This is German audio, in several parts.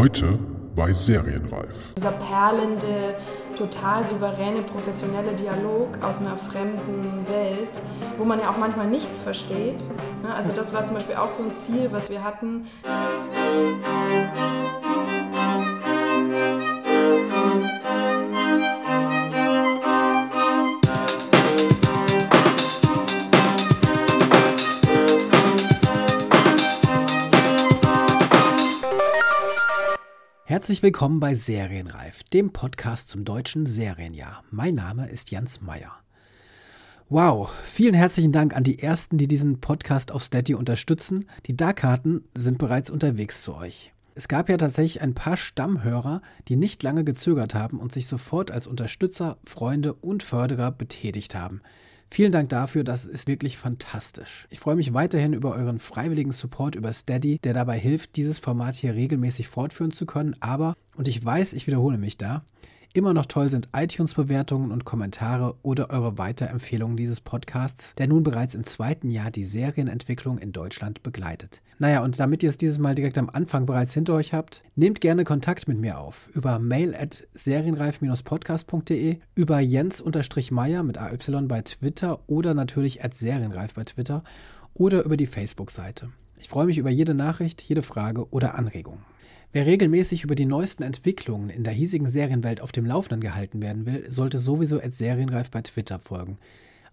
Heute bei Serienreif. Dieser perlende, total souveräne, professionelle Dialog aus einer fremden Welt, wo man ja auch manchmal nichts versteht. Ne? Also das war zum Beispiel auch so ein Ziel, was wir hatten. Herzlich willkommen bei Serienreif, dem Podcast zum deutschen Serienjahr. Mein Name ist Jens Meyer. Wow, vielen herzlichen Dank an die ersten, die diesen Podcast auf Steady unterstützen. Die Darkarten sind bereits unterwegs zu euch. Es gab ja tatsächlich ein paar Stammhörer, die nicht lange gezögert haben und sich sofort als Unterstützer, Freunde und Förderer betätigt haben. Vielen Dank dafür, das ist wirklich fantastisch. Ich freue mich weiterhin über euren freiwilligen Support über Steady, der dabei hilft, dieses Format hier regelmäßig fortführen zu können. Aber, und ich weiß, ich wiederhole mich da, Immer noch toll sind iTunes-Bewertungen und Kommentare oder eure Weiterempfehlungen dieses Podcasts, der nun bereits im zweiten Jahr die Serienentwicklung in Deutschland begleitet. Naja, und damit ihr es dieses Mal direkt am Anfang bereits hinter euch habt, nehmt gerne Kontakt mit mir auf über mail at serienreif-podcast.de, über Jens-Meyer mit AY bei Twitter oder natürlich at serienreif bei Twitter oder über die Facebook-Seite. Ich freue mich über jede Nachricht, jede Frage oder Anregung. Wer regelmäßig über die neuesten Entwicklungen in der hiesigen Serienwelt auf dem Laufenden gehalten werden will, sollte sowieso als Serienreif bei Twitter folgen.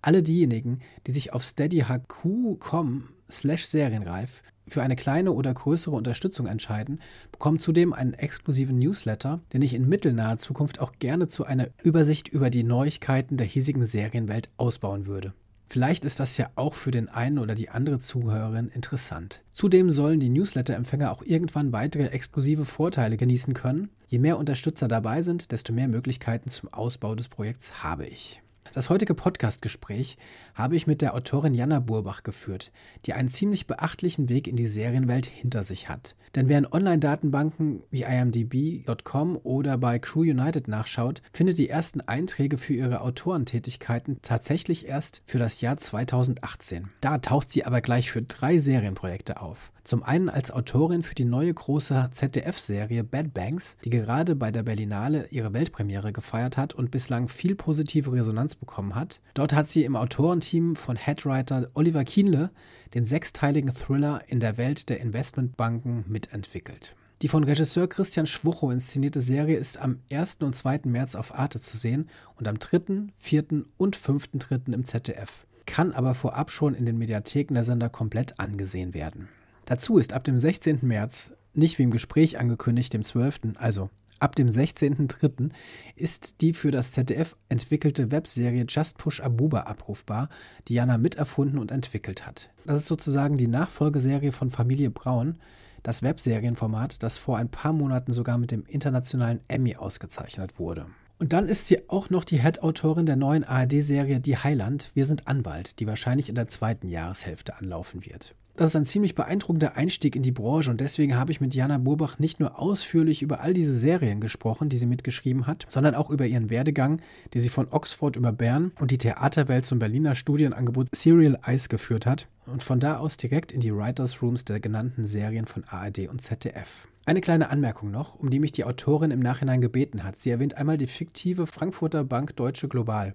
Alle diejenigen, die sich auf steadyhq.com slash serienreif für eine kleine oder größere Unterstützung entscheiden, bekommen zudem einen exklusiven Newsletter, den ich in mittelnaher Zukunft auch gerne zu einer Übersicht über die Neuigkeiten der hiesigen Serienwelt ausbauen würde. Vielleicht ist das ja auch für den einen oder die andere Zuhörerin interessant. Zudem sollen die Newsletter-Empfänger auch irgendwann weitere exklusive Vorteile genießen können. Je mehr Unterstützer dabei sind, desto mehr Möglichkeiten zum Ausbau des Projekts habe ich. Das heutige Podcastgespräch habe ich mit der Autorin Jana Burbach geführt, die einen ziemlich beachtlichen Weg in die Serienwelt hinter sich hat. Denn wer in Online-Datenbanken wie imdb.com oder bei Crew United nachschaut, findet die ersten Einträge für ihre Autorentätigkeiten tatsächlich erst für das Jahr 2018. Da taucht sie aber gleich für drei Serienprojekte auf. Zum einen als Autorin für die neue große ZDF-Serie Bad Banks, die gerade bei der Berlinale ihre Weltpremiere gefeiert hat und bislang viel positive Resonanz bekommen hat. Dort hat sie im Autorenteam von Headwriter Oliver Kienle den sechsteiligen Thriller in der Welt der Investmentbanken mitentwickelt. Die von Regisseur Christian Schwuchow inszenierte Serie ist am 1. und 2. März auf Arte zu sehen und am 3., 4. und 5.3. im ZDF, kann aber vorab schon in den Mediatheken der Sender komplett angesehen werden. Dazu ist ab dem 16. März, nicht wie im Gespräch angekündigt, dem 12., also ab dem 16.03., ist die für das ZDF entwickelte Webserie Just Push Abuba abrufbar, die Jana miterfunden und entwickelt hat. Das ist sozusagen die Nachfolgeserie von Familie Braun, das Webserienformat, das vor ein paar Monaten sogar mit dem internationalen Emmy ausgezeichnet wurde. Und dann ist sie auch noch die Head-Autorin der neuen ARD-Serie Die Heiland, Wir sind Anwalt, die wahrscheinlich in der zweiten Jahreshälfte anlaufen wird. Das ist ein ziemlich beeindruckender Einstieg in die Branche und deswegen habe ich mit Jana Burbach nicht nur ausführlich über all diese Serien gesprochen, die sie mitgeschrieben hat, sondern auch über ihren Werdegang, der sie von Oxford über Bern und die Theaterwelt zum Berliner Studienangebot Serial Eyes geführt hat und von da aus direkt in die Writers Rooms der genannten Serien von ARD und ZDF. Eine kleine Anmerkung noch, um die mich die Autorin im Nachhinein gebeten hat. Sie erwähnt einmal die fiktive Frankfurter Bank Deutsche Global.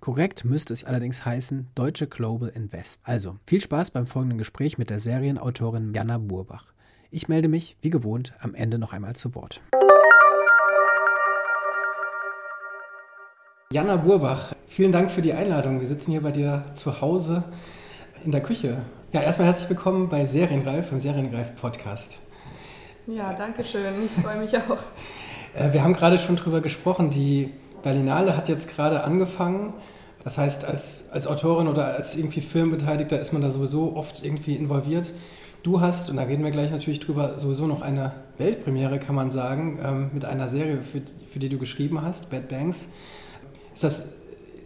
Korrekt müsste es allerdings heißen Deutsche Global Invest. Also, viel Spaß beim folgenden Gespräch mit der Serienautorin Jana Burbach. Ich melde mich, wie gewohnt, am Ende noch einmal zu Wort. Jana Burbach, vielen Dank für die Einladung. Wir sitzen hier bei dir zu Hause in der Küche. Ja, erstmal herzlich willkommen bei Serienreif, im Serienreif-Podcast. Ja, danke schön. Ich freue mich auch. Äh, wir haben gerade schon drüber gesprochen. Die Berlinale hat jetzt gerade angefangen. Das heißt, als, als Autorin oder als irgendwie Filmbeteiligter ist man da sowieso oft irgendwie involviert. Du hast, und da reden wir gleich natürlich drüber, sowieso noch eine Weltpremiere, kann man sagen, ähm, mit einer Serie, für, für die du geschrieben hast, Bad Banks. Ist das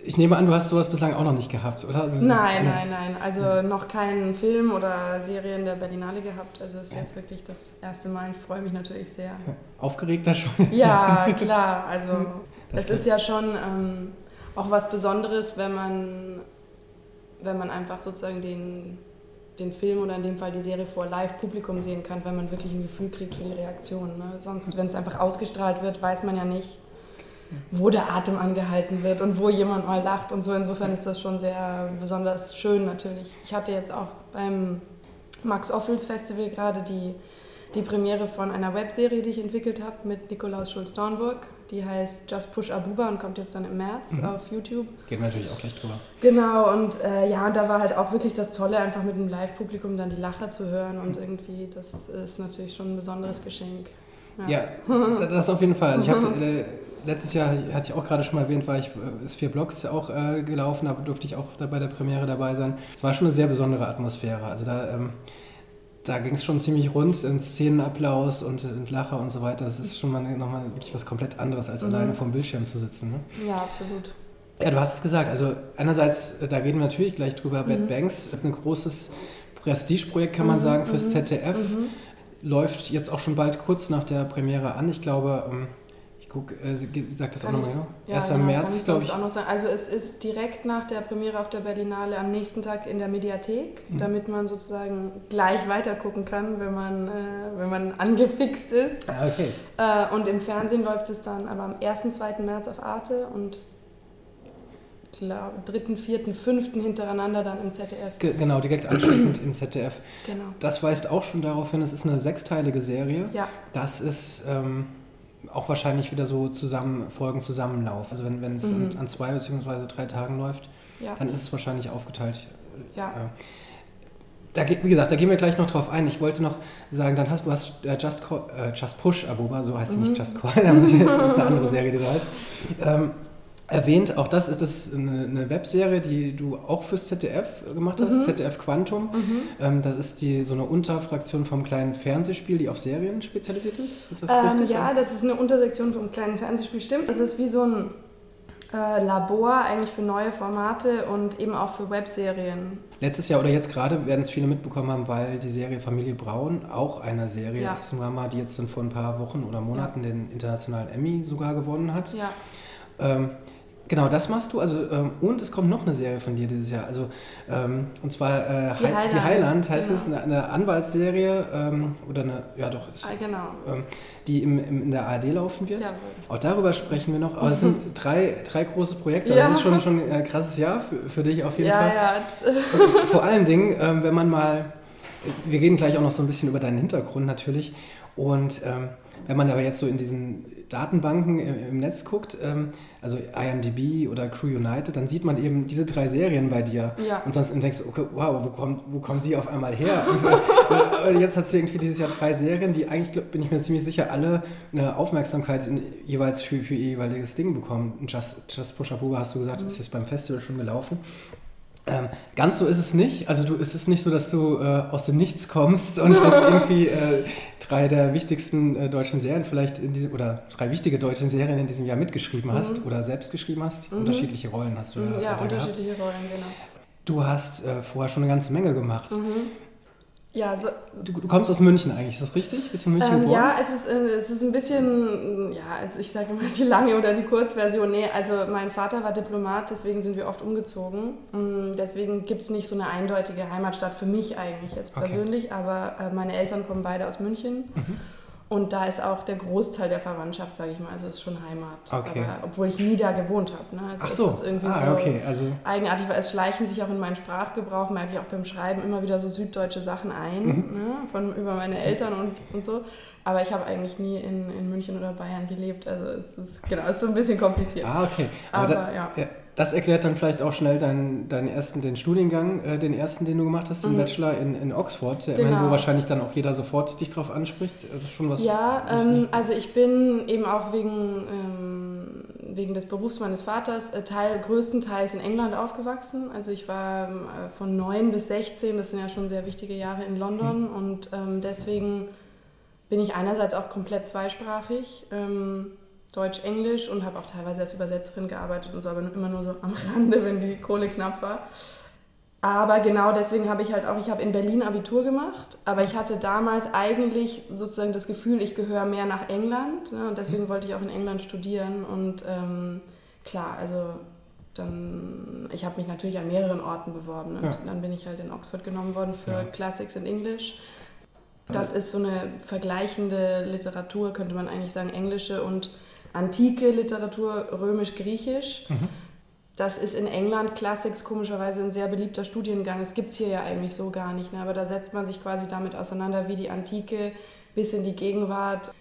ich nehme an, du hast sowas bislang auch noch nicht gehabt, oder? Also, nein, nein, nein. Also ja. noch keinen Film oder Serie in der Berlinale gehabt. Also es ist jetzt wirklich das erste Mal. Ich freue mich natürlich sehr. Aufgeregter schon? Ja, klar. Also das es ist ja schon ähm, auch was Besonderes, wenn man, wenn man einfach sozusagen den, den Film oder in dem Fall die Serie vor Live-Publikum sehen kann, wenn man wirklich ein Gefühl kriegt für die Reaktion. Ne? Sonst, wenn es einfach ausgestrahlt wird, weiß man ja nicht, wo der Atem angehalten wird und wo jemand mal lacht und so. Insofern ist das schon sehr besonders schön natürlich. Ich hatte jetzt auch beim Max Ophüls Festival gerade die, die Premiere von einer Webserie, die ich entwickelt habe mit Nikolaus Schulz-Dornburg. Die heißt Just Push Abuba und kommt jetzt dann im März mhm. auf YouTube. Geht natürlich auch gleich drüber. Genau, und äh, ja, und da war halt auch wirklich das Tolle, einfach mit dem Live-Publikum dann die Lacher zu hören und irgendwie, das ist natürlich schon ein besonderes Geschenk. Ja, ja das auf jeden Fall. Also ich habe äh, letztes Jahr, hatte ich auch gerade schon mal erwähnt, war ich, äh, ist vier Blocks auch äh, gelaufen, da durfte ich auch da bei der Premiere dabei sein. Es war schon eine sehr besondere Atmosphäre. Also da, ähm, da ging es schon ziemlich rund, in Szenenapplaus und, und Lacher und so weiter. Das ist schon mal nochmal wirklich was komplett anderes, als mhm. alleine vom Bildschirm zu sitzen. Ne? Ja, absolut. Ja, du hast es gesagt. Also einerseits, äh, da reden wir natürlich gleich drüber, mhm. Bad Banks ist ein großes Prestigeprojekt, kann man mhm. sagen, fürs mhm. ZDF. Mhm. Läuft jetzt auch schon bald kurz nach der Premiere an. Ich glaube, ähm, guck, äh, sagt das kann auch nochmal, ne? Ja, 1. genau, März, glaube ich. Auch noch sagen. Also es ist direkt nach der Premiere auf der Berlinale am nächsten Tag in der Mediathek, mhm. damit man sozusagen gleich weiter gucken kann, wenn man, äh, wenn man angefixt ist. Ah, okay. Äh, und im Fernsehen läuft es dann aber am 1., 2. März auf Arte und glaube, 3., 4., 5. hintereinander dann im ZDF. Ge genau, direkt anschließend im ZDF. Genau. Das weist auch schon darauf hin, es ist eine sechsteilige Serie. Ja. Das ist... Ähm, auch wahrscheinlich wieder so zusammen, Folgen Zusammenlauf. Also wenn es mhm. an, an, zwei bzw. drei Tagen läuft, ja. dann ist es wahrscheinlich aufgeteilt. Ja. Äh, da, wie gesagt, da gehen wir gleich noch drauf ein. Ich wollte noch sagen, dann hast du hast äh, Just, äh, Just Push Abuba, so heißt sie nicht mhm. Just Call, das ist eine andere Serie, die so heißt. Ähm, erwähnt. Auch das ist das eine, eine, Webserie, die du auch fürs ZDF gemacht hast, mhm. ZDF Quantum. Mhm. Ähm, das ist die so eine Unterfraktion vom kleinen Fernsehspiel, die auf Serien spezialisiert ist. Ist das ähm, richtig? Ja, das ist eine Untersektion vom kleinen Fernsehspiel, stimmt. Das ist wie so ein äh, Labor eigentlich für neue Formate und eben auch für Webserien. Letztes Jahr oder jetzt gerade werden es viele mitbekommen haben, weil die Serie Familie Braun auch eine Serie ja. ist zum Drama, die jetzt dann vor ein paar Wochen oder Monaten ja. den internationalen Emmy sogar gewonnen hat. Ja. Ähm, Genau, das machst du. Also, ähm, und es kommt noch eine Serie von dir dieses Jahr. Also, ähm, und zwar äh, die, Heiland. die Heiland heißt genau. es, eine, eine Anwaltsserie ähm, oder eine, ja doch, ist, ah, genau. Ähm, die im, im, in der ARD laufen wird. Ja. Auch darüber sprechen wir noch. Aber es sind drei, drei große Projekte. Ja. Das ist schon, schon ein krasses Jahr für, für dich auf jeden ja, Fall. Ja. Vor allen Dingen, ähm, wenn man mal, wir reden gleich auch noch so ein bisschen über deinen Hintergrund natürlich. Und ähm, wenn man aber jetzt so in diesen Datenbanken im, Netz guckt, ähm, also IMDb oder Crew United, dann sieht man eben diese drei Serien bei dir. Ja. Und sonst denkst du, okay, wow, wo kommt, wo kommen die auf einmal her? Und äh, jetzt hast du irgendwie dieses Jahr drei Serien, die eigentlich, bin ich mir ziemlich sicher, alle eine Aufmerksamkeit in, jeweils für, für ihr jeweiliges Ding bekommen. Just, Just Push Up hast du gesagt, mhm. ist jetzt beim Festival schon gelaufen. Ähm, ganz so ist es nicht. Also du, ist es nicht so, dass du äh, aus dem Nichts kommst und jetzt irgendwie äh, drei der wichtigsten äh, deutschen Serien vielleicht in diesem, oder drei wichtige deutsche Serien in diesem Jahr mitgeschrieben hast mhm. oder selbst geschrieben hast. Mhm. Unterschiedliche Rollen hast du ja. Ja, unterschiedliche gehabt. Rollen, genau. Du hast äh, vorher schon eine ganze Menge gemacht. Mhm. Ja, also, du, du, kommst aus München eigentlich, ist das richtig? Bist du in München ähm, geboren? Ja, es ist, äh, es ist ein bisschen, ja, also ich sage immer die lange oder die Kurzversion. Nee, also mein Vater war Diplomat, deswegen sind wir oft umgezogen. Mm, deswegen gibt es nicht so eine eindeutige Heimatstadt für mich eigentlich jetzt persönlich, okay. aber äh, meine Eltern kommen beide aus München. Mhm. Und da ist auch der Großteil der Verwandtschaft, sage ich mal, also ist schon Heimat. Okay. Aber, obwohl ich nie da gewohnt habe. Ne? Also Ach so. Ist irgendwie ah, so okay. also eigenartig, weil es schleichen sich auch in meinen Sprachgebrauch, merke ich auch beim Schreiben immer wieder so süddeutsche Sachen ein, mhm. ne? Von, über meine Eltern und, und so. Aber ich habe eigentlich nie in, in München oder Bayern gelebt. Also es ist, genau, es ist so ein bisschen kompliziert. Ah, okay. Aber, Aber da, ja. ja. Das erklärt dann vielleicht auch schnell deinen, deinen ersten, den Studiengang, äh, den ersten, den du gemacht hast, den mhm. Bachelor in, in Oxford, genau. meine, wo wahrscheinlich dann auch jeder sofort dich drauf anspricht. Das ist schon was. Ja, ähm, also ich bin eben auch wegen, ähm, wegen des Berufs meines Vaters äh, Teil, größtenteils in England aufgewachsen. Also ich war ähm, von 9 bis 16, das sind ja schon sehr wichtige Jahre in London mhm. und ähm, deswegen bin ich einerseits auch komplett zweisprachig. Ähm, Deutsch, Englisch und habe auch teilweise als Übersetzerin gearbeitet und so, aber immer nur so am Rande, wenn die Kohle knapp war. Aber genau deswegen habe ich halt auch, ich habe in Berlin Abitur gemacht, aber ich hatte damals eigentlich sozusagen das Gefühl, ich gehöre mehr nach England ne, und deswegen wollte ich auch in England studieren und ähm, klar, also dann, ich habe mich natürlich an mehreren Orten beworben. Und ja. dann bin ich halt in Oxford genommen worden für ja. Classics in English. Das ist so eine vergleichende Literatur, könnte man eigentlich sagen, englische und antike Literatur, römisch-griechisch. Mhm. Das ist in England Classics komischerweise ein sehr beliebter Studiengang. Es gibt es hier ja eigentlich so gar nicht. Ne? Aber da setzt man sich quasi damit auseinander, wie die Antike bis in die Gegenwart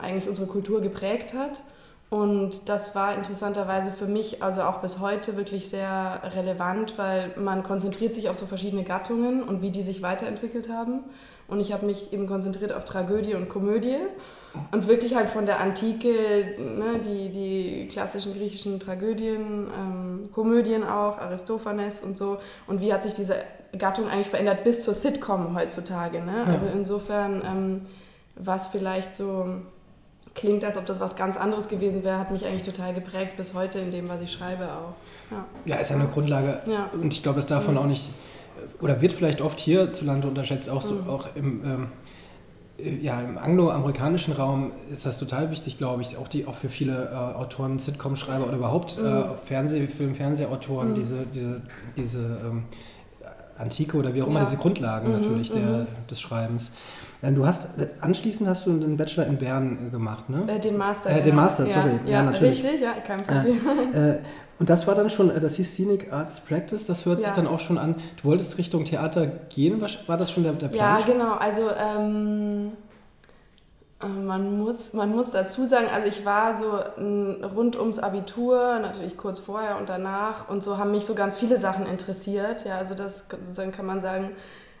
eigentlich unsere Kultur geprägt hat. Und das war interessanterweise für mich, also auch bis heute, wirklich sehr relevant, weil man konzentriert sich auf so verschiedene Gattungen und wie die sich weiterentwickelt haben. Und ich habe mich eben konzentriert auf Tragödie und Komödie und wirklich halt von der Antike, ne, die, die klassischen griechischen Tragödien, ähm, Komödien auch, Aristophanes und so. Und wie hat sich diese Gattung eigentlich verändert bis zur Sitcom heutzutage. Ne? Ja. Also insofern, ähm, was vielleicht so klingt, als ob das was ganz anderes gewesen wäre, hat mich eigentlich total geprägt bis heute in dem, was ich schreibe auch. Ja, ja ist ja eine Grundlage. Ja. Und ich glaube, dass davon mhm. auch nicht oder wird vielleicht oft hierzulande unterschätzt, auch, so, mhm. auch im, ähm, äh, ja, im angloamerikanischen Raum ist das total wichtig, glaube ich, auch, die, auch für viele äh, Autoren, Sitcom-Schreiber oder überhaupt mhm. äh, Fernsehfilm, Fernsehautoren, mhm. diese, diese, diese ähm, Antike oder wie auch immer, ja. diese Grundlagen mhm, natürlich der, mhm. des Schreibens. Äh, du hast anschließend hast du einen Bachelor in Bern gemacht, ne? Äh, den Master. Äh, den genau. Master, sorry. Ja, ja, natürlich. Richtig, ja, kein Problem. Äh, und das war dann schon, äh, das hieß Scenic Arts Practice, das hört ja. sich dann auch schon an. Du wolltest Richtung Theater gehen, war das schon der, der Plan? Ja, genau. Also ähm, äh, man, muss, man muss dazu sagen, also ich war so rund ums Abitur, natürlich kurz vorher und danach und so haben mich so ganz viele Sachen interessiert. Ja, also das sozusagen kann man sagen,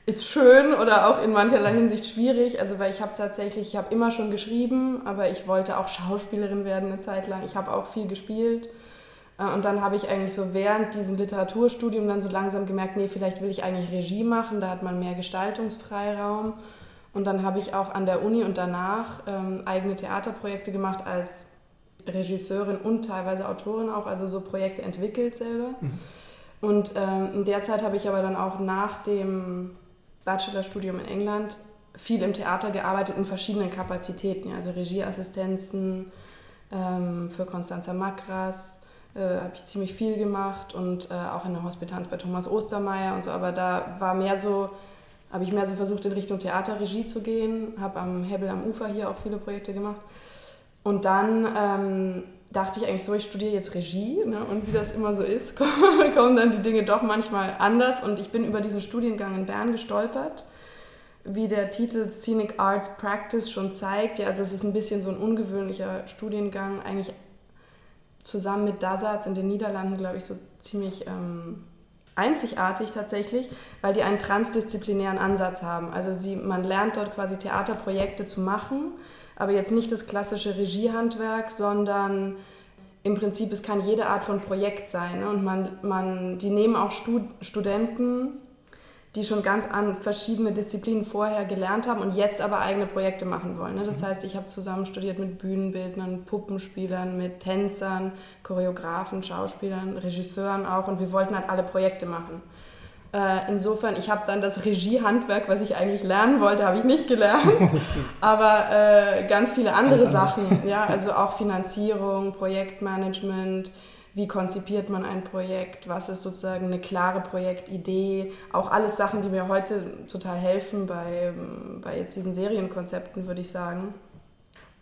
ist schön oder auch in mancherlei Hinsicht schwierig. Also weil ich habe tatsächlich, ich habe immer schon geschrieben, aber ich wollte auch Schauspielerin werden eine Zeit lang. Ich habe auch viel gespielt. Äh, und dann habe ich eigentlich so während diesem Literaturstudium dann so langsam gemerkt, nee, vielleicht will ich eigentlich Regie machen, da hat man mehr Gestaltungsfreiraum. Und dann habe ich auch an der Uni und danach ähm, eigene Theaterprojekte gemacht als Regisseurin und teilweise Autorin auch, also so Projekte entwickelt selber. Mhm. Und ähm, in der Zeit habe ich aber dann auch nach dem Bachelorstudium in England viel im Theater gearbeitet in verschiedenen Kapazitäten, also Regieassistenzen ähm, für Constanza Makras, äh, habe ich ziemlich viel gemacht und äh, auch in der Hospitanz bei Thomas Ostermeier und so, aber da war mehr so, habe ich mehr so versucht in Richtung Theaterregie zu gehen, habe am Hebel am Ufer hier auch viele Projekte gemacht. Und dann ähm, dachte ich eigentlich so, ich studiere jetzt Regie ne? und wie das immer so ist, kommen dann die Dinge doch manchmal anders. Und ich bin über diesen Studiengang in Bern gestolpert wie der Titel Scenic Arts Practice schon zeigt, ja, also es ist ein bisschen so ein ungewöhnlicher Studiengang, eigentlich zusammen mit Dasatz in den Niederlanden, glaube ich, so ziemlich ähm, einzigartig tatsächlich, weil die einen transdisziplinären Ansatz haben. Also sie, man lernt dort quasi Theaterprojekte zu machen, aber jetzt nicht das klassische Regiehandwerk, sondern im Prinzip, es kann jede Art von Projekt sein. Ne? Und man, man, die nehmen auch Stud Studenten die schon ganz an verschiedene Disziplinen vorher gelernt haben und jetzt aber eigene Projekte machen wollen. Ne? Das mhm. heißt, ich habe zusammen studiert mit Bühnenbildnern, Puppenspielern, mit Tänzern, Choreografen, Schauspielern, Regisseuren auch und wir wollten halt alle Projekte machen. Äh, insofern, ich habe dann das Regiehandwerk, was ich eigentlich lernen wollte, habe ich nicht gelernt, aber äh, ganz viele andere Sachen, ja, also auch Finanzierung, Projektmanagement, wie konzipiert man ein Projekt, was ist sozusagen eine klare Projektidee, auch alles Sachen, die mir heute total helfen bei, bei jetzt diesen Serienkonzepten, würde ich sagen.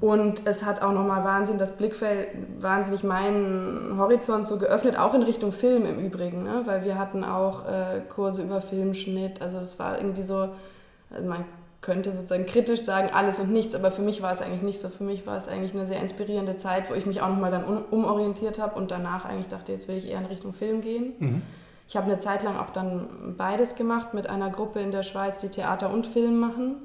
Und es hat auch nochmal Wahnsinn, das Blickfeld, wahnsinnig meinen Horizont so geöffnet, auch in Richtung Film im Übrigen, ne? weil wir hatten auch äh, Kurse über Filmschnitt, also es war irgendwie so, also man könnte sozusagen kritisch sagen, alles und nichts, aber für mich war es eigentlich nicht so. Für mich war es eigentlich eine sehr inspirierende Zeit, wo ich mich auch nochmal dann umorientiert habe und danach eigentlich dachte, jetzt will ich eher in Richtung Film gehen. Mhm. Ich habe eine Zeit lang auch dann beides gemacht mit einer Gruppe in der Schweiz, die Theater und Film machen.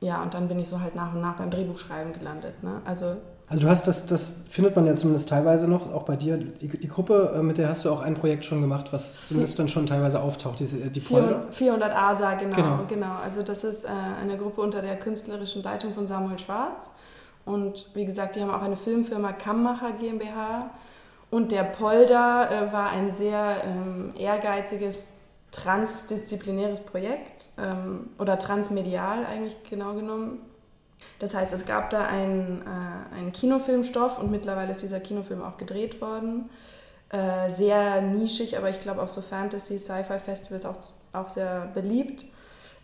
Ja, und dann bin ich so halt nach und nach beim Drehbuchschreiben gelandet. Ne? Also also du hast das, das findet man ja zumindest teilweise noch, auch bei dir. Die, die Gruppe, äh, mit der hast du auch ein Projekt schon gemacht, was zumindest dann schon teilweise auftaucht, die, die Folge. 400 ASA, genau, genau, genau. Also das ist äh, eine Gruppe unter der künstlerischen Leitung von Samuel Schwarz. Und wie gesagt, die haben auch eine Filmfirma Kammacher GmbH. Und der Polder äh, war ein sehr ähm, ehrgeiziges transdisziplinäres Projekt ähm, oder transmedial eigentlich genau genommen das heißt, es gab da einen, äh, einen Kinofilmstoff und mittlerweile ist dieser Kinofilm auch gedreht worden. Äh, sehr nischig, aber ich glaube auf so Fantasy, Sci-Fi-Festivals auch, auch sehr beliebt.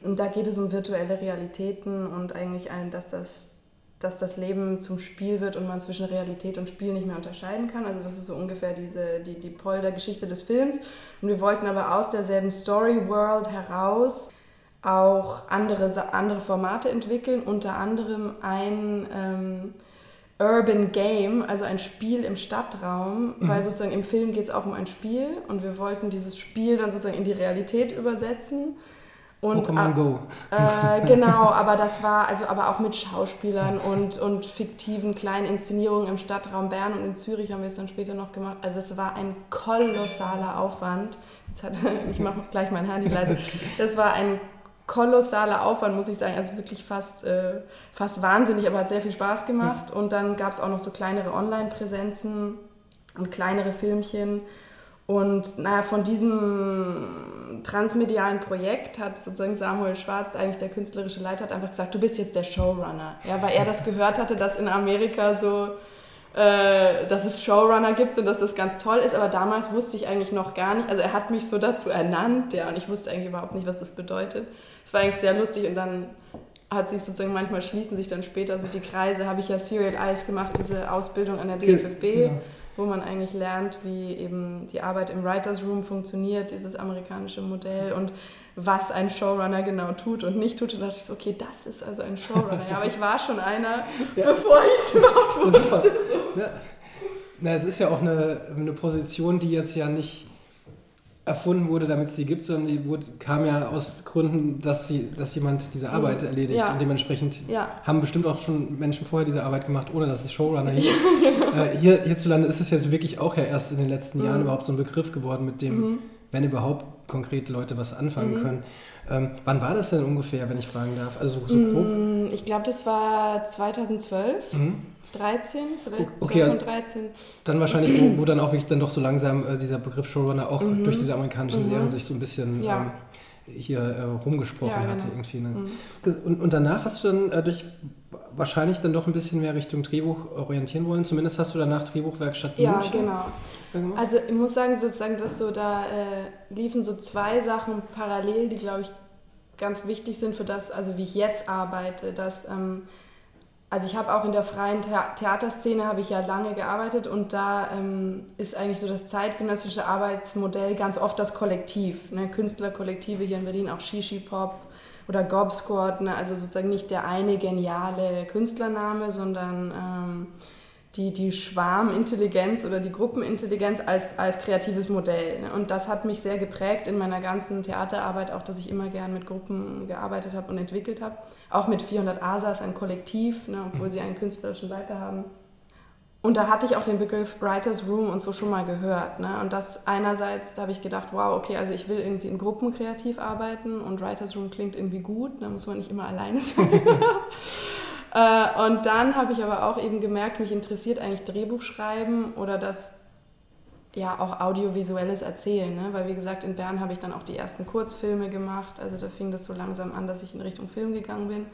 Und da geht es um virtuelle Realitäten und eigentlich ein, dass das, dass das Leben zum Spiel wird und man zwischen Realität und Spiel nicht mehr unterscheiden kann. Also das ist so ungefähr diese, die, die Polder-Geschichte des Films. Und wir wollten aber aus derselben Story-World heraus auch andere, andere Formate entwickeln, unter anderem ein ähm, Urban Game, also ein Spiel im Stadtraum, mhm. weil sozusagen im Film geht es auch um ein Spiel und wir wollten dieses Spiel dann sozusagen in die Realität übersetzen. Und, Pokémon Go. Äh, genau, aber das war, also aber auch mit Schauspielern und, und fiktiven kleinen Inszenierungen im Stadtraum Bern und in Zürich haben wir es dann später noch gemacht. Also es war ein kolossaler Aufwand. Jetzt hat, ich mache gleich mein Handy leise. Das war ein kolossaler Aufwand, muss ich sagen. Also wirklich fast, äh, fast wahnsinnig, aber hat sehr viel Spaß gemacht. Und dann gab es auch noch so kleinere Online-Präsenzen und kleinere Filmchen. Und naja, von diesem transmedialen Projekt hat sozusagen Samuel Schwarz, eigentlich der künstlerische Leiter, hat einfach gesagt, du bist jetzt der Showrunner. Ja, weil er das gehört hatte, dass in Amerika so, äh, dass es Showrunner gibt und dass das ganz toll ist. Aber damals wusste ich eigentlich noch gar nicht, also er hat mich so dazu ernannt, ja, und ich wusste eigentlich überhaupt nicht, was das bedeutet. Es war eigentlich sehr lustig und dann hat sich sozusagen manchmal schließen sich dann später so die Kreise. Habe ich ja Serial Eyes gemacht, diese Ausbildung an der DFFB, genau. wo man eigentlich lernt, wie eben die Arbeit im Writers Room funktioniert, dieses amerikanische Modell und was ein Showrunner genau tut und nicht tut. Und da dachte ich so, okay, das ist also ein Showrunner. Ja, aber ich war schon einer, ja. bevor ich es überhaupt wusste. So. Ja. Na, es ist ja auch eine, eine Position, die jetzt ja nicht erfunden wurde, damit es sie gibt, sondern die wurde, kam ja aus Gründen, dass, sie, dass jemand diese Arbeit mhm. erledigt. Ja. Und dementsprechend ja. haben bestimmt auch schon Menschen vorher diese Arbeit gemacht, ohne dass es Showrunner hieß. äh, hier, hierzulande ist es jetzt wirklich auch ja erst in den letzten mhm. Jahren überhaupt so ein Begriff geworden, mit dem, mhm. wenn überhaupt konkret Leute was anfangen mhm. können. Ähm, wann war das denn ungefähr, wenn ich fragen darf? Also so grob? Mm, ich glaube, das war 2012. 13, vielleicht okay, 12 und 13. Dann wahrscheinlich, wo, wo, dann auch wirklich dann doch so langsam äh, dieser Begriff Showrunner auch mhm. durch diese amerikanischen mhm. Serien sich so ein bisschen ja. ähm, hier äh, rumgesprochen ja, genau. hatte irgendwie. Ne? Mhm. Und, und, danach hast du dann äh, durch wahrscheinlich dann doch ein bisschen mehr Richtung Drehbuch orientieren wollen. Zumindest hast du danach Drehbuchwerkstatt Ja, München genau. Also ich muss sagen, sozusagen, dass so da äh, liefen so zwei Sachen parallel, die glaube ich ganz wichtig sind für das, also wie ich jetzt arbeite, dass ähm, also ich habe auch in der freien Theaterszene habe ich ja lange gearbeitet und da ähm, ist eigentlich so das zeitgenössische Arbeitsmodell ganz oft das Kollektiv. Ne? Künstlerkollektive hier in Berlin, auch Shishi Pop oder Gob Squad, ne? also sozusagen nicht der eine geniale Künstlername, sondern ähm, die, die Schwarmintelligenz oder die Gruppenintelligenz als, als kreatives Modell. Ne? Und das hat mich sehr geprägt in meiner ganzen Theaterarbeit, auch dass ich immer gern mit Gruppen gearbeitet habe und entwickelt habe. Auch mit 400 ASAs, ein Kollektiv, ne, obwohl sie einen künstlerischen Leiter haben. Und da hatte ich auch den Begriff Writers Room und so schon mal gehört. Ne? Und das einerseits, da habe ich gedacht, wow, okay, also ich will irgendwie in Gruppen kreativ arbeiten und Writers Room klingt irgendwie gut, da muss man nicht immer alleine sein. Äh, und dann habe ich aber auch eben gemerkt, mich interessiert eigentlich Drehbuchschreiben oder das ja auch audiovisuelles Erzählen, ne? weil wie gesagt, in Bern habe ich dann auch die ersten Kurzfilme gemacht, also da fing das so langsam an, dass ich in Richtung Film gegangen bin.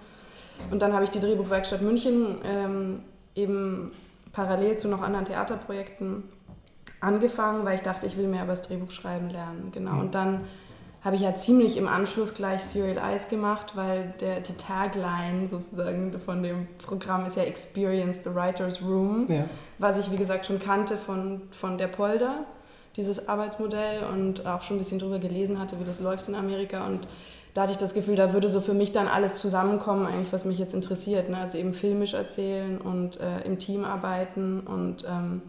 Und dann habe ich die Drehbuchwerkstatt München ähm, eben parallel zu noch anderen Theaterprojekten angefangen, weil ich dachte, ich will mehr über das Drehbuchschreiben lernen. Genau. Mhm. Und dann habe ich ja ziemlich im Anschluss gleich Serial Eyes gemacht, weil der, die Tagline sozusagen von dem Programm ist ja Experience the Writer's Room, ja. was ich wie gesagt schon kannte von, von der Polder, dieses Arbeitsmodell und auch schon ein bisschen drüber gelesen hatte, wie das läuft in Amerika und da hatte ich das Gefühl, da würde so für mich dann alles zusammenkommen, eigentlich was mich jetzt interessiert. Ne? Also eben filmisch erzählen und äh, im Team arbeiten und ähm,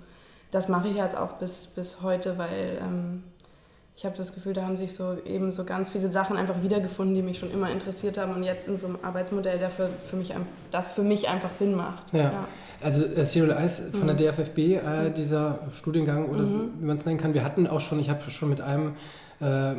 das mache ich jetzt auch bis, bis heute, weil ähm, ich habe das Gefühl, da haben sich so eben so ganz viele Sachen einfach wiedergefunden, die mich schon immer interessiert haben und jetzt in so einem Arbeitsmodell, der für, mich, das für mich einfach Sinn macht. Ja. ja. Also äh, Serial Eyes von mhm. der DFFB, äh, mhm. dieser Studiengang oder mhm. wie man es nennen kann, wir hatten auch schon, ich habe schon mit einem äh,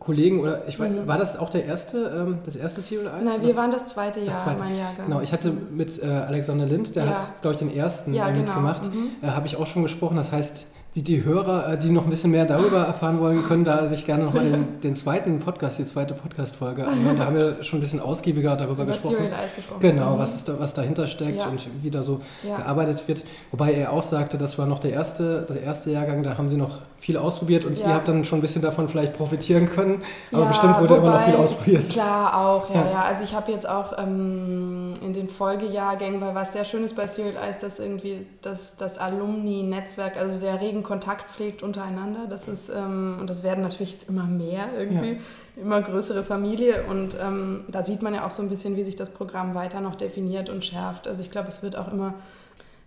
Kollegen oder ich mhm. war das auch der erste, ähm, das erste Serial Eyes? Nein, wir waren das zweite Jahr, das zweite. mein Jahrgang. Genau, ich hatte mit äh, Alexander Lind, der ja. hat, glaube ich, den ersten ja, genau. mitgemacht, mhm. äh, habe ich auch schon gesprochen. Das heißt, die, die Hörer, äh, die noch ein bisschen mehr darüber erfahren wollen, können da sich gerne nochmal den, den zweiten Podcast, die zweite Podcast-Folge anhören. Da haben wir schon ein bisschen ausgiebiger darüber Über gesprochen. Serial Eyes gesprochen. Genau, Mhm. was, ist da, was dahinter steckt Ja. und wie da so Ja. gearbeitet wird. Wobei er auch sagte, das war noch der erste, der erste Jahrgang, da haben sie noch viel ausprobiert und Ja. ihr habt dann schon ein bisschen davon vielleicht profitieren können. Aber Ja, bestimmt wurde immer noch viel wobei- ausprobiert. Klar, auch, ja, Ja. ja. Also ich habe jetzt auch ähm, in den Folgejahrgängen, weil was sehr schön ist bei Serial Eyes, dass irgendwie das, das Alumni-Netzwerk also sehr regen Kontakt pflegt untereinander. Das ist, ähm, und das werden natürlich jetzt immer mehr irgendwie, immer größere Familie. Und ähm, da sieht man ja auch so ein bisschen, wie sich das Programm weiter noch definiert und schärft. Also ich glaube, es wird auch immer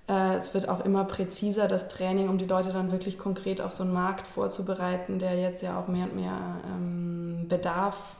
es wird auch immer präziser, das Training, um die Leute dann wirklich konkret auf so einen Markt vorzubereiten, der jetzt ja auch mehr und mehr ähm, Bedarf,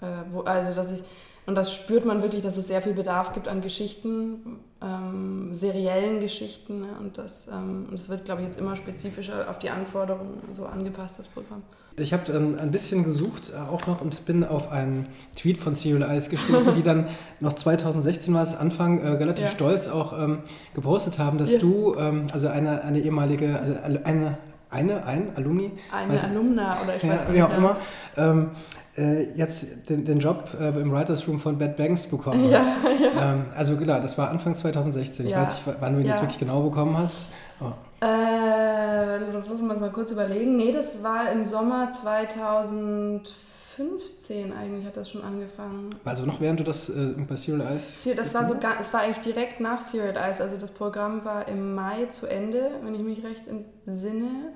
äh, wo, also dass ich, und das spürt man wirklich, dass es sehr viel Bedarf gibt an Geschichten, ähm, seriellen Geschichten. Ne? Und das, ähm, und das wird, glaube ich, jetzt immer spezifischer auf die Anforderungen so angepasst, das Programm. Ich habe ähm, ein bisschen gesucht äh, auch noch und bin auf einen Tweet von Serial Eyes gestoßen, die dann noch 2016 war es Anfang äh, relativ Ja. stolz auch ähm, gepostet haben, dass Ja. du, ähm, also eine, eine ehemalige, also eine, eine, ein Alumni, Eine Weiß- Alumna oder ich weiß ja, nicht. wie auch immer, ähm, äh, jetzt den, den Job äh, im Writers Room von Bad Banks bekommen Ja. Ähm, also klar, das war Anfang 2016. Ich weiß nicht, wann du ihn jetzt wirklich genau bekommen hast. Oh. Äh, lassen wir es mal kurz überlegen. Nee, das war im Sommer 2015 eigentlich hat das schon angefangen. Also noch während du das äh, bei Serial Eyes... Das war so, es war eigentlich direkt nach Serial Eyes. Also das Programm war im Mai zu Ende, wenn ich mich recht entsinne.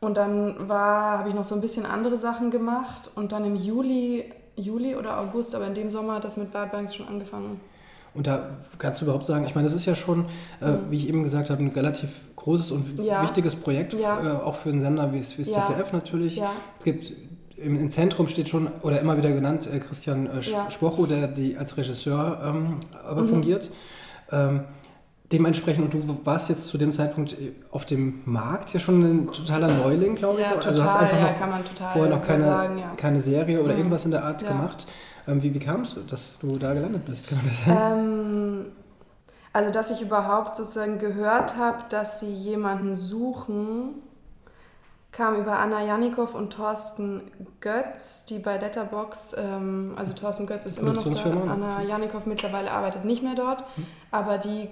Und dann war, habe ich noch so ein bisschen andere Sachen gemacht und dann im Juli, Juli oder August, aber in dem Sommer hat das mit Bad Banks schon angefangen. Und da kannst du überhaupt sagen, ich meine, das ist ja schon, äh, Mhm. wie ich eben gesagt habe, ein relativ großes und Ja. wichtiges Projekt, Ja. äh, auch für einen Sender wie das Ja. ZDF natürlich. Es gibt im, im Zentrum steht schon, oder immer wieder genannt, äh, Christian äh. Spocho, der die als Regisseur ähm, aber Mhm. fungiert. Ähm, dementsprechend, und du warst jetzt zu dem Zeitpunkt äh, auf dem Markt ja schon ein totaler Neuling, glaube ich. ja total, also du hast einfach ja, noch vorher noch so keine, sagen, ja. keine Serie oder Mhm. irgendwas in der Art gemacht. Ähm, wie wie kam es, dass du da gelandet bist? Ähm, also, dass ich überhaupt sozusagen gehört habe, dass sie jemanden suchen, kam über Anna Janikow und Thorsten Götz, die bei Letterbox, ähm, also Thorsten Götz ist immer noch da, ne? Anna Janikow mittlerweile arbeitet nicht mehr dort, Hm. aber die,